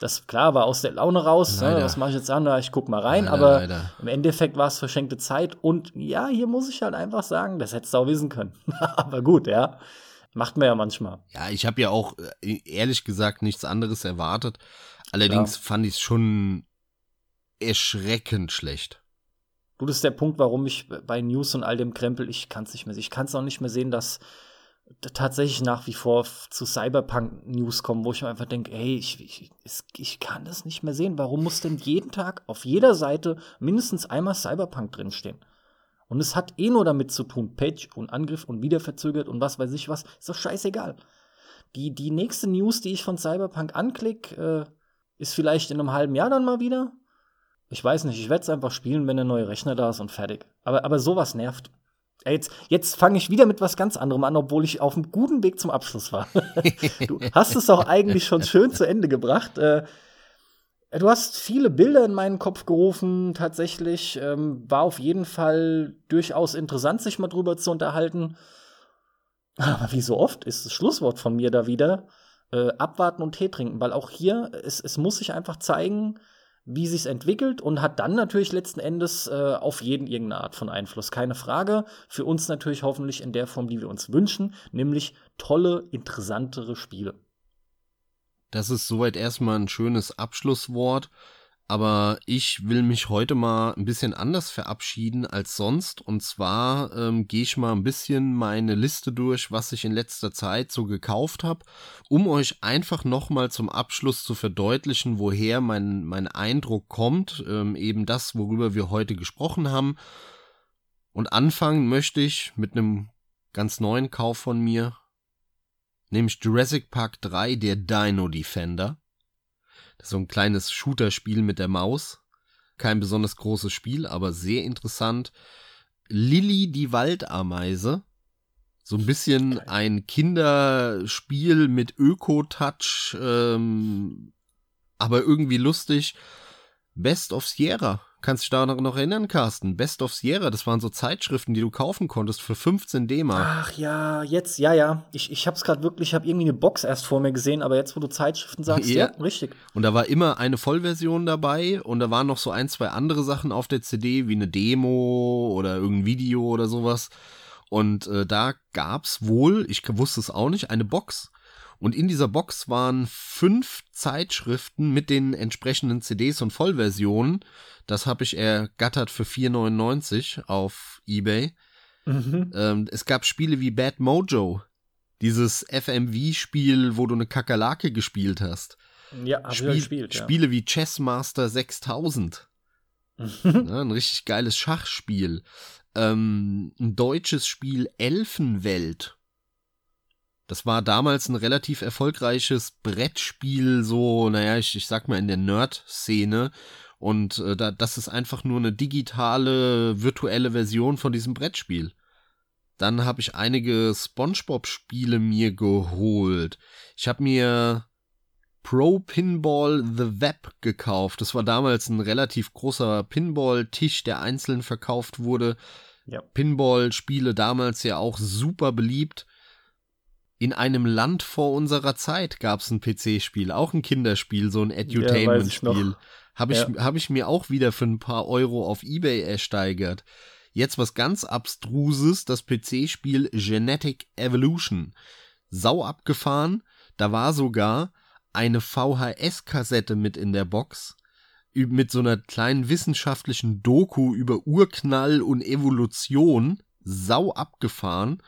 Das klar war aus der Laune raus. Ne? Was mache ich jetzt an? Ich guck mal rein. Leider, aber leider. im Endeffekt war es verschenkte Zeit. Und ja, hier muss ich halt einfach sagen, das hättest du auch wissen können. aber gut, ja. Macht man ja manchmal. Ja, ich habe ja auch äh, ehrlich gesagt nichts anderes erwartet. Allerdings ja. fand ich es schon erschreckend schlecht. Du, das ist der Punkt, warum ich bei News und all dem Krempel, ich kann es nicht mehr sehen. Ich kann es auch nicht mehr sehen, dass tatsächlich nach wie vor zu Cyberpunk-News kommen, wo ich mir einfach denke, ey, ich, ich, ich kann das nicht mehr sehen. Warum muss denn jeden Tag auf jeder Seite mindestens einmal Cyberpunk drinstehen? Und es hat eh nur damit zu tun, Page und Angriff und wieder verzögert und was weiß ich was. Ist doch scheißegal. Die, die nächste News, die ich von Cyberpunk anklicke, äh, ist vielleicht in einem halben Jahr dann mal wieder. Ich weiß nicht, ich werde es einfach spielen, wenn der neue Rechner da ist und fertig. Aber, aber sowas nervt. Jetzt, jetzt fange ich wieder mit was ganz anderem an, obwohl ich auf einem guten Weg zum Abschluss war. du hast es auch eigentlich schon schön zu Ende gebracht. Äh, Du hast viele Bilder in meinen Kopf gerufen, tatsächlich. Ähm, war auf jeden Fall durchaus interessant, sich mal drüber zu unterhalten. Aber wie so oft ist das Schlusswort von mir da wieder äh, abwarten und Tee trinken, weil auch hier, es, es muss sich einfach zeigen, wie sich's entwickelt und hat dann natürlich letzten Endes äh, auf jeden irgendeine Art von Einfluss. Keine Frage. Für uns natürlich hoffentlich in der Form, die wir uns wünschen, nämlich tolle, interessantere Spiele. Das ist soweit erstmal ein schönes Abschlusswort. Aber ich will mich heute mal ein bisschen anders verabschieden als sonst. Und zwar ähm, gehe ich mal ein bisschen meine Liste durch, was ich in letzter Zeit so gekauft habe, um euch einfach nochmal zum Abschluss zu verdeutlichen, woher mein, mein Eindruck kommt. Ähm, eben das, worüber wir heute gesprochen haben. Und anfangen möchte ich mit einem ganz neuen Kauf von mir nämlich Jurassic Park 3, der Dino Defender. So ein kleines Shooter-Spiel mit der Maus. Kein besonders großes Spiel, aber sehr interessant. Lilly die Waldameise. So ein bisschen ein Kinderspiel mit Öko-Touch, ähm, aber irgendwie lustig. Best of Sierra Kannst du dich daran noch erinnern, Carsten? Best of Sierra, das waren so Zeitschriften, die du kaufen konntest für 15 D-Mark. Ach ja, jetzt, ja, ja. Ich, ich hab's gerade wirklich, ich habe irgendwie eine Box erst vor mir gesehen, aber jetzt, wo du Zeitschriften sagst, ja, ja richtig. Und da war immer eine Vollversion dabei und da waren noch so ein, zwei andere Sachen auf der CD, wie eine Demo oder irgendein Video oder sowas. Und äh, da gab's wohl, ich wusste es auch nicht, eine Box und in dieser Box waren fünf Zeitschriften mit den entsprechenden CDs und Vollversionen. Das habe ich ergattert für 4,99 auf eBay. Mhm. Ähm, es gab Spiele wie Bad Mojo. Dieses FMV-Spiel, wo du eine Kakerlake gespielt hast. Ja, hab Spiel, gespielt, ja. Spiele wie Chessmaster 6000. Mhm. Ja, ein richtig geiles Schachspiel. Ähm, ein deutsches Spiel Elfenwelt das war damals ein relativ erfolgreiches Brettspiel, so, naja, ich, ich sag mal in der Nerd-Szene. Und äh, da, das ist einfach nur eine digitale, virtuelle Version von diesem Brettspiel. Dann habe ich einige SpongeBob-Spiele mir geholt. Ich habe mir Pro Pinball The Web gekauft. Das war damals ein relativ großer Pinball-Tisch, der einzeln verkauft wurde. Ja. Pinball-Spiele damals ja auch super beliebt. In einem Land vor unserer Zeit gab es ein PC-Spiel, auch ein Kinderspiel, so ein Edutainment-Spiel. Ja, Habe ich, ja. hab ich mir auch wieder für ein paar Euro auf Ebay ersteigert. Jetzt was ganz Abstruses, das PC-Spiel Genetic Evolution. Sau abgefahren, da war sogar eine VHS-Kassette mit in der Box mit so einer kleinen wissenschaftlichen Doku über Urknall und Evolution. Sau abgefahren.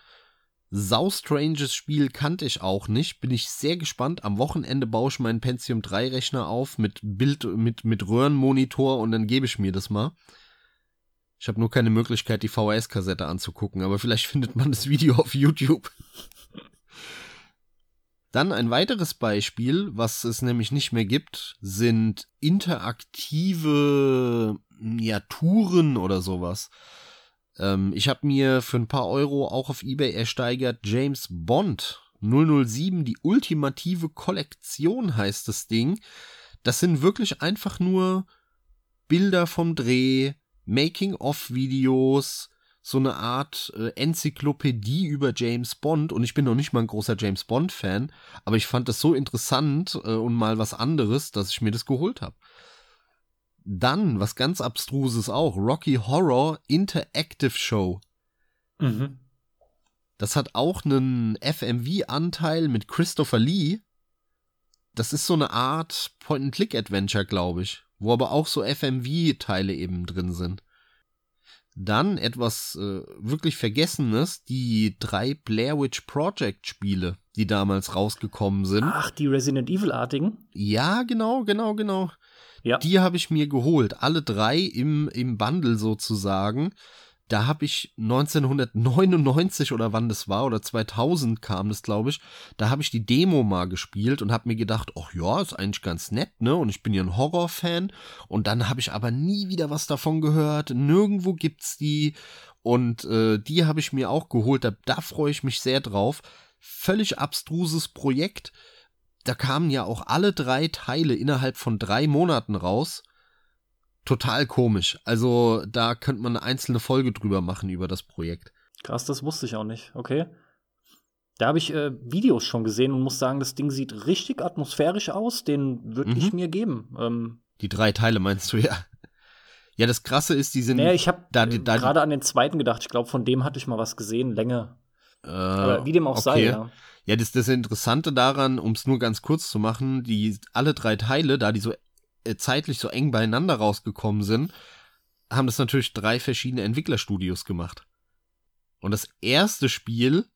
Sau stranges Spiel kannte ich auch nicht. Bin ich sehr gespannt. Am Wochenende baue ich meinen Pentium 3 Rechner auf mit Bild, mit, mit Röhrenmonitor und dann gebe ich mir das mal. Ich habe nur keine Möglichkeit, die VHS-Kassette anzugucken, aber vielleicht findet man das Video auf YouTube. Dann ein weiteres Beispiel, was es nämlich nicht mehr gibt, sind interaktive ja, Touren oder sowas. Ähm, ich habe mir für ein paar Euro auch auf eBay ersteigert James Bond 007, die ultimative Kollektion heißt das Ding. Das sind wirklich einfach nur Bilder vom Dreh, Making-of-Videos, so eine Art äh, Enzyklopädie über James Bond und ich bin noch nicht mal ein großer James Bond Fan, aber ich fand das so interessant äh, und mal was anderes, dass ich mir das geholt habe. Dann, was ganz abstruses auch, Rocky Horror Interactive Show. Mhm. Das hat auch einen FMV-Anteil mit Christopher Lee. Das ist so eine Art Point-and-Click-Adventure, glaube ich, wo aber auch so FMV-Teile eben drin sind. Dann etwas äh, wirklich Vergessenes, die drei Blair Witch Project Spiele, die damals rausgekommen sind. Ach, die Resident Evil-artigen? Ja, genau, genau, genau. Ja. Die habe ich mir geholt. Alle drei im, im Bundle sozusagen da habe ich 1999 oder wann das war oder 2000 kam das, glaube ich, da habe ich die Demo mal gespielt und habe mir gedacht, ach ja, ist eigentlich ganz nett, ne? Und ich bin ja ein Horrorfan und dann habe ich aber nie wieder was davon gehört. Nirgendwo gibt's die und äh, die habe ich mir auch geholt. Da, da freue ich mich sehr drauf. Völlig abstruses Projekt. Da kamen ja auch alle drei Teile innerhalb von drei Monaten raus total komisch. Also da könnte man eine einzelne Folge drüber machen über das Projekt. Krass, das wusste ich auch nicht. Okay. Da habe ich äh, Videos schon gesehen und muss sagen, das Ding sieht richtig atmosphärisch aus. Den würde mhm. ich mir geben. Ähm, die drei Teile meinst du ja? Ja, das Krasse ist, die sind. Naja, ich habe äh, gerade an den zweiten gedacht. Ich glaube, von dem hatte ich mal was gesehen, Länge. Äh, Aber wie dem auch okay. sei, ja. Ja, das, das Interessante daran, um es nur ganz kurz zu machen, die alle drei Teile, da die so äh, zeitlich so eng beieinander rausgekommen sind, haben das natürlich drei verschiedene Entwicklerstudios gemacht. Und das erste Spiel,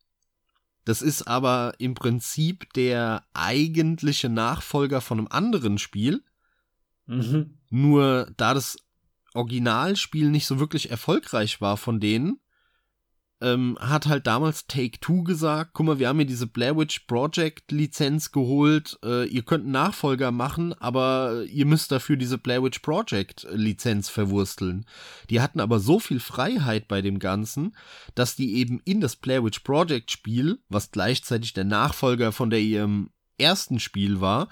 das ist aber im Prinzip der eigentliche Nachfolger von einem anderen Spiel. Mhm. Nur da das Originalspiel nicht so wirklich erfolgreich war von denen, ähm, hat halt damals Take Two gesagt, guck mal, wir haben hier diese Blair Witch Project Lizenz geholt, äh, ihr könnt einen Nachfolger machen, aber ihr müsst dafür diese Blair Witch Project Lizenz verwursteln. Die hatten aber so viel Freiheit bei dem Ganzen, dass die eben in das Blair Witch Project Spiel, was gleichzeitig der Nachfolger von der ihrem ersten Spiel war,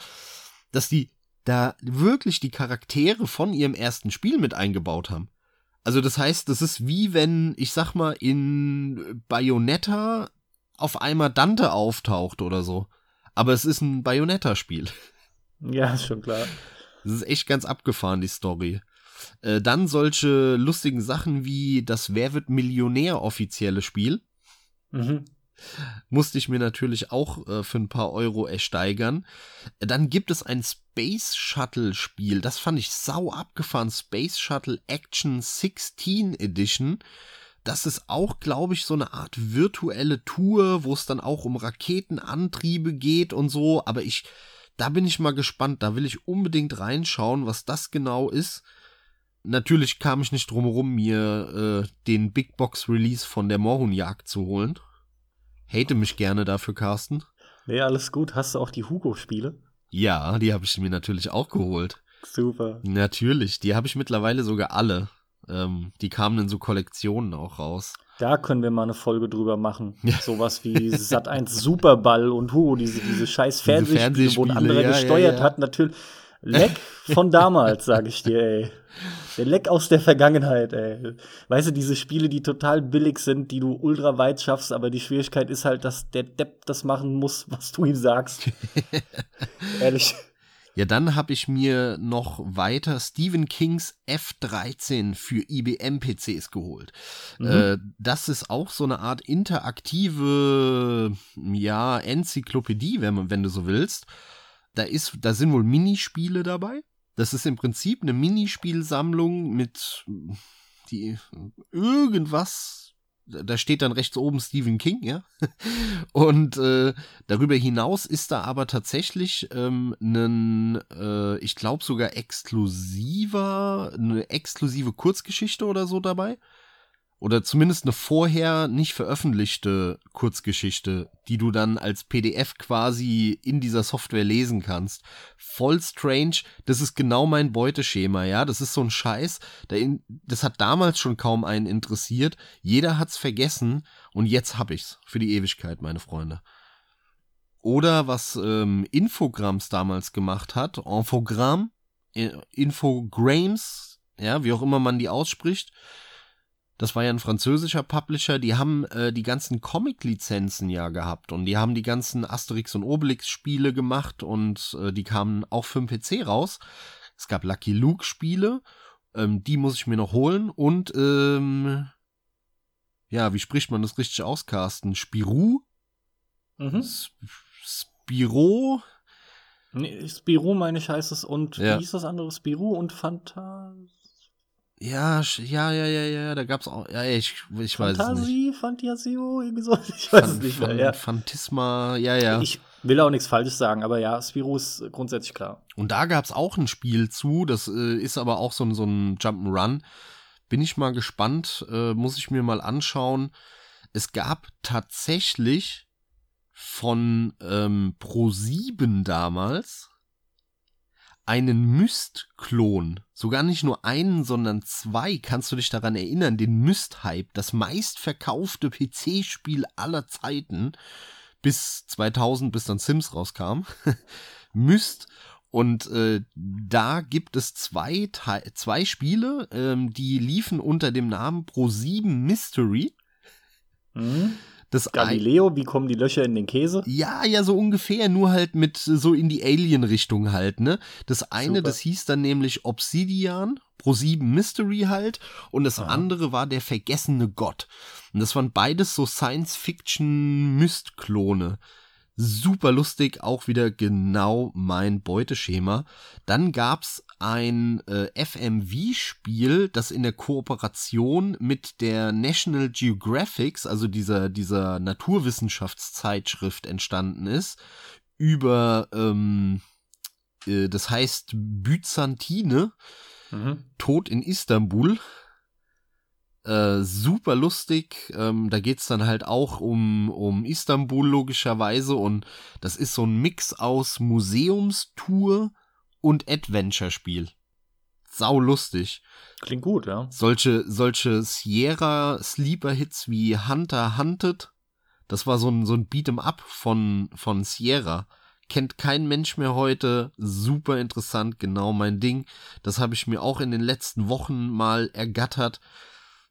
dass die da wirklich die Charaktere von ihrem ersten Spiel mit eingebaut haben. Also das heißt, das ist wie wenn, ich sag mal, in Bayonetta auf einmal Dante auftaucht oder so. Aber es ist ein Bayonetta-Spiel. Ja, ist schon klar. Das ist echt ganz abgefahren, die Story. Äh, dann solche lustigen Sachen wie das Wer wird Millionär offizielle Spiel. Mhm musste ich mir natürlich auch äh, für ein paar Euro ersteigern. Dann gibt es ein Space Shuttle Spiel, das fand ich sau abgefahren. Space Shuttle Action 16 Edition. Das ist auch, glaube ich, so eine Art virtuelle Tour, wo es dann auch um Raketenantriebe geht und so. Aber ich, da bin ich mal gespannt. Da will ich unbedingt reinschauen, was das genau ist. Natürlich kam ich nicht drum herum, mir äh, den Big Box Release von der Morhunjagd zu holen. Hate mich gerne dafür, Carsten. Nee, alles gut. Hast du auch die Hugo-Spiele? Ja, die habe ich mir natürlich auch geholt. Super. Natürlich, die habe ich mittlerweile sogar alle. Ähm, die kamen in so Kollektionen auch raus. Da können wir mal eine Folge drüber machen. Ja. Sowas wie Sat 1 Superball und hu, diese, diese scheiß Fernsehspiele, Fernsehspiele wo ein anderer ja, gesteuert ja, hat, natürlich. Leck von damals, sag ich dir, ey. Der Leck aus der Vergangenheit, ey. Weißt du, diese Spiele, die total billig sind, die du ultra weit schaffst, aber die Schwierigkeit ist halt, dass der Depp das machen muss, was du ihm sagst. Ehrlich. Ja, dann habe ich mir noch weiter Stephen Kings F13 für IBM-PCs geholt. Mhm. Äh, das ist auch so eine Art interaktive, ja, Enzyklopädie, wenn, wenn du so willst. Da, ist, da sind wohl Minispiele dabei. Das ist im Prinzip eine Minispielsammlung mit die irgendwas da steht dann rechts oben Stephen King, ja. Und äh, darüber hinaus ist da aber tatsächlich ähm, ein, äh, ich glaube sogar exklusiver, eine exklusive Kurzgeschichte oder so dabei oder zumindest eine vorher nicht veröffentlichte Kurzgeschichte, die du dann als PDF quasi in dieser Software lesen kannst. Voll strange, das ist genau mein Beuteschema, ja, das ist so ein Scheiß, das hat damals schon kaum einen interessiert, jeder hat's vergessen und jetzt hab ich's für die Ewigkeit, meine Freunde. Oder was ähm, Infograms damals gemacht hat, Infogramm, Infograms, ja, wie auch immer man die ausspricht, das war ja ein französischer Publisher, die haben äh, die ganzen Comic-Lizenzen ja gehabt und die haben die ganzen Asterix und Obelix-Spiele gemacht und äh, die kamen auch für den PC raus. Es gab Lucky Luke-Spiele, ähm, die muss ich mir noch holen und ähm, ja, wie spricht man das richtig aus, Carsten? Spirou? Mhm. Spiro? Nee, Spirou meine ich heißt es und ja. wie hieß das andere? Spirou und Phantas. Ja, ja, ja, ja, ja, da gab's auch, ja, ich, ich weiß es nicht. Fantasio, irgendwie so, ich weiß es nicht mehr, ja. Phantisma, ja, ja. Ich will auch nichts Falsches sagen, aber ja, Spirou ist grundsätzlich klar. Und da gab's auch ein Spiel zu, das äh, ist aber auch so ein, so ein Jump'n'Run. Bin ich mal gespannt, äh, muss ich mir mal anschauen. Es gab tatsächlich von ähm, Pro7 damals einen Myst-Klon, sogar nicht nur einen, sondern zwei, kannst du dich daran erinnern, den Myst-Hype, das meistverkaufte PC-Spiel aller Zeiten, bis 2000, bis dann Sims rauskam. Myst. Und äh, da gibt es zwei, zwei Spiele, ähm, die liefen unter dem Namen Pro7 Mystery. Mhm. Das Galileo, wie kommen die Löcher in den Käse? Ja, ja, so ungefähr, nur halt mit so in die Alien-Richtung halt, ne? Das eine, Super. das hieß dann nämlich Obsidian, Pro7 Mystery halt, und das Aha. andere war der vergessene Gott. Und das waren beides so Science-Fiction-Myst-Klone super lustig, auch wieder genau mein Beuteschema. Dann gab's ein äh, FMV-Spiel, das in der Kooperation mit der National Geographics, also dieser, dieser Naturwissenschaftszeitschrift entstanden ist, über, ähm, äh, das heißt Byzantine, mhm. Tod in Istanbul. Äh, super lustig. Ähm, da geht's dann halt auch um, um Istanbul logischerweise und das ist so ein Mix aus Museumstour und Adventure-Spiel. Sau lustig. Klingt gut, ja. Solche, solche Sierra Sleeper Hits wie Hunter Hunted. Das war so ein, so ein Beat'em Up von, von Sierra. Kennt kein Mensch mehr heute. Super interessant, genau mein Ding. Das habe ich mir auch in den letzten Wochen mal ergattert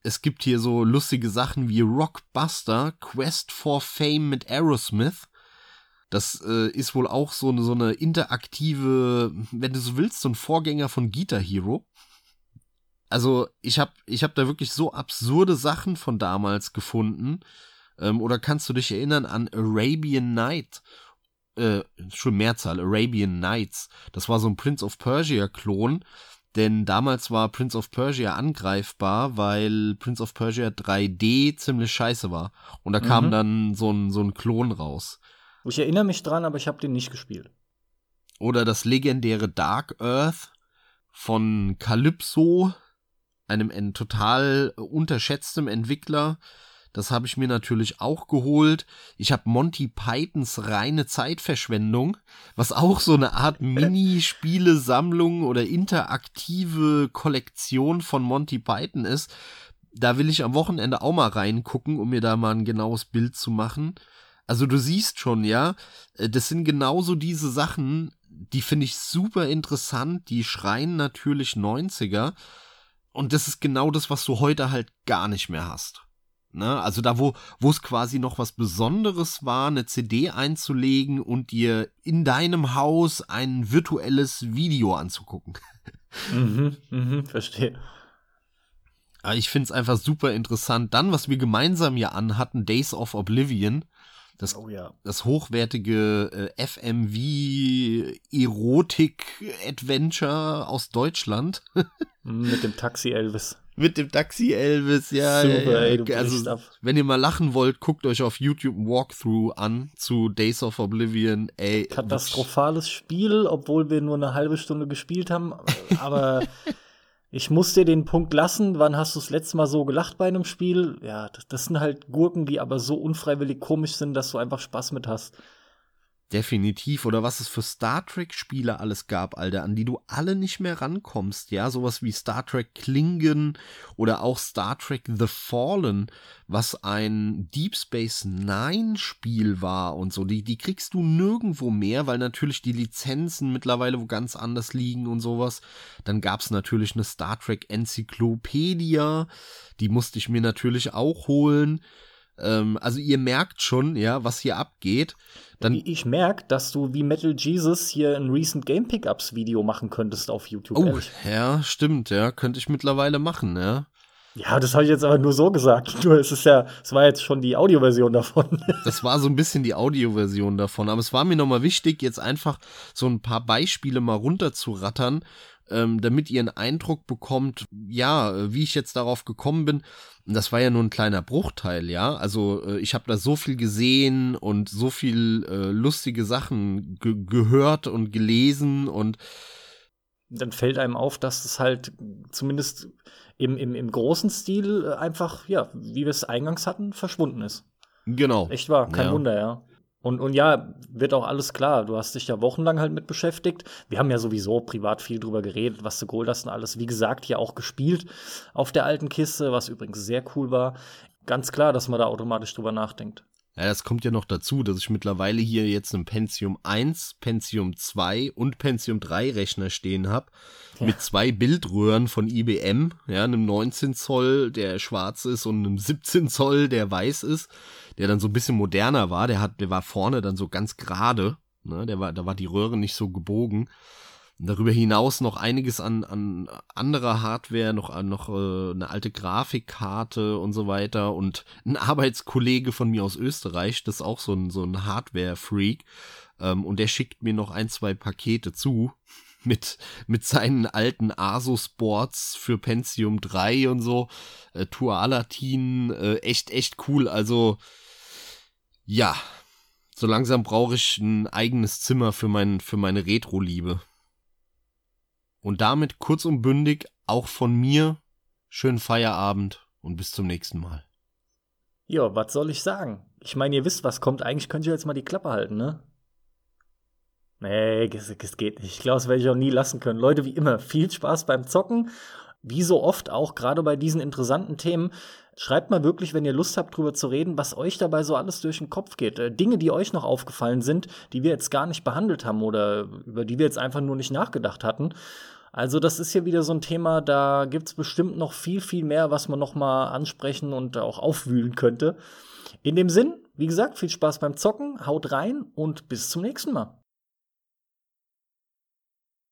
es gibt hier so lustige Sachen wie Rockbuster, Quest for Fame mit Aerosmith. Das äh, ist wohl auch so eine, so eine interaktive, wenn du so willst, so ein Vorgänger von Guitar Hero. Also ich habe ich hab da wirklich so absurde Sachen von damals gefunden. Ähm, oder kannst du dich erinnern an Arabian Night? Äh, schon Mehrzahl, Arabian Nights. Das war so ein Prince of Persia Klon denn damals war Prince of Persia angreifbar, weil Prince of Persia 3D ziemlich scheiße war. Und da mhm. kam dann so ein, so ein Klon raus. Ich erinnere mich dran, aber ich habe den nicht gespielt. Oder das legendäre Dark Earth von Calypso, einem total unterschätztem Entwickler, das habe ich mir natürlich auch geholt. Ich habe Monty Pythons reine Zeitverschwendung, was auch so eine Art Minispiele-Sammlung oder interaktive Kollektion von Monty Python ist. Da will ich am Wochenende auch mal reingucken, um mir da mal ein genaues Bild zu machen. Also du siehst schon, ja, äh, das sind genauso diese Sachen, die finde ich super interessant, die schreien natürlich 90er. Und das ist genau das, was du heute halt gar nicht mehr hast. Ne? Also da, wo es quasi noch was Besonderes war, eine CD einzulegen und dir in deinem Haus ein virtuelles Video anzugucken. Mhm, mhm, verstehe. Aber ich finde es einfach super interessant. Dann, was wir gemeinsam ja anhatten, Days of Oblivion. Das, Oh ja. das hochwertige äh, FMV Erotik Adventure aus Deutschland. Mhm, Mit dem Taxi Elvis. Mit dem Taxi Elvis, ja. Super, ja, ja. ey, also, wenn ihr mal lachen wollt, guckt euch auf YouTube ein Walkthrough an zu Days of Oblivion. Ey, Katastrophales Spiel, obwohl wir nur eine halbe Stunde gespielt haben. Aber ich muss dir den Punkt lassen. Wann hast du das letzte Mal so gelacht bei einem Spiel? Ja, das, das sind halt Gurken, die aber so unfreiwillig komisch sind, dass du einfach Spaß mit hast. Definitiv. Oder was es für Star Trek-Spiele alles gab, Alter, an die du alle nicht mehr rankommst, ja. Sowas wie Star Trek Klingen oder auch Star Trek The Fallen, was ein Deep Space Nine-Spiel war und so. Die, die kriegst du nirgendwo mehr, weil natürlich die Lizenzen mittlerweile wo ganz anders liegen und sowas. Dann gab's natürlich eine Star Trek Enzyklopädie, die musste ich mir natürlich auch holen. Ähm, also ihr merkt schon, ja, was hier abgeht. Dann, Ich, merke, dass du wie Metal Jesus hier ein Recent Game Pickups Video machen könntest auf YouTube. oh, ehrlich. ja, stimmt, ja, könnte ich mittlerweile machen, ja. Ja, das habe ich jetzt aber nur so gesagt. Nur es ist ja, es war jetzt schon die Audioversion davon. Das war so ein bisschen die Audioversion davon. Aber es war mir nochmal wichtig, jetzt einfach so ein paar Beispiele mal runterzurattern, ähm, damit ihr einen Eindruck bekommt, ja, äh, wie ich jetzt darauf gekommen bin. Und Das war ja nur ein kleiner Bruchteil, ja. Also äh, ich habe da so viel gesehen und so viel äh, lustige Sachen ge gehört und gelesen und Dann fällt einem auf, dass das halt zumindest im, im, im großen Stil einfach, ja, wie wir es eingangs hatten, verschwunden ist. genau. Echt wahr, kein Ja. Wunder, ja. Und, und ja, wird auch alles klar. Du hast dich ja wochenlang halt mit beschäftigt. Wir haben ja sowieso privat viel drüber geredet, was du geholt hast und alles. Wie gesagt, ja auch gespielt auf der alten Kiste, was übrigens sehr cool war. Ganz klar, dass man da automatisch drüber nachdenkt. Ja, das kommt ja noch dazu, dass ich mittlerweile hier jetzt einen Pentium 1, Pentium 2 und Pentium 3 Rechner stehen habe. Ja. Mit zwei Bildröhren von IBM, ja, einem 19 Zoll, der schwarz ist und einem 17 Zoll, der weiß ist, der dann so ein bisschen moderner war. Der hat, der war vorne dann so ganz gerade, ne, der war, da war die Röhre nicht so gebogen. Darüber hinaus noch einiges an, an anderer Hardware, noch, an- noch äh, eine alte Grafikkarte und so weiter. Und ein Arbeitskollege von mir aus Österreich, das ist auch so ein, so ein Hardware-Freak ähm, und der schickt mir noch ein, zwei Pakete zu mit, mit seinen alten Asus Boards für Pentium 3 und so, äh, Tualatin, äh, echt, echt cool, also ja, so langsam brauche ich ein eigenes Zimmer für, mein, für meine Retro-Liebe. Und damit kurz und bündig auch von mir schönen Feierabend und bis zum nächsten Mal. Ja, was soll ich sagen? Ich meine, ihr wisst, was kommt. Eigentlich könnt ihr jetzt mal die Klappe halten, ne? Nee, es, geht nicht. Ich glaube, das werde ich auch nie lassen können. Leute, wie immer, viel Spaß beim Zocken. Wie so oft auch, gerade bei diesen interessanten Themen. Schreibt mal wirklich, wenn ihr Lust habt, drüber zu reden, was euch dabei so alles durch den Kopf geht. Äh, Dinge, die euch noch aufgefallen sind, die wir jetzt gar nicht behandelt haben oder über die wir jetzt einfach nur nicht nachgedacht hatten. Also das ist hier wieder so ein Thema, da gibt's bestimmt noch viel, viel mehr, was man noch mal ansprechen und auch aufwühlen könnte. In dem Sinn, wie gesagt, viel Spaß beim Zocken, haut rein und bis zum nächsten Mal.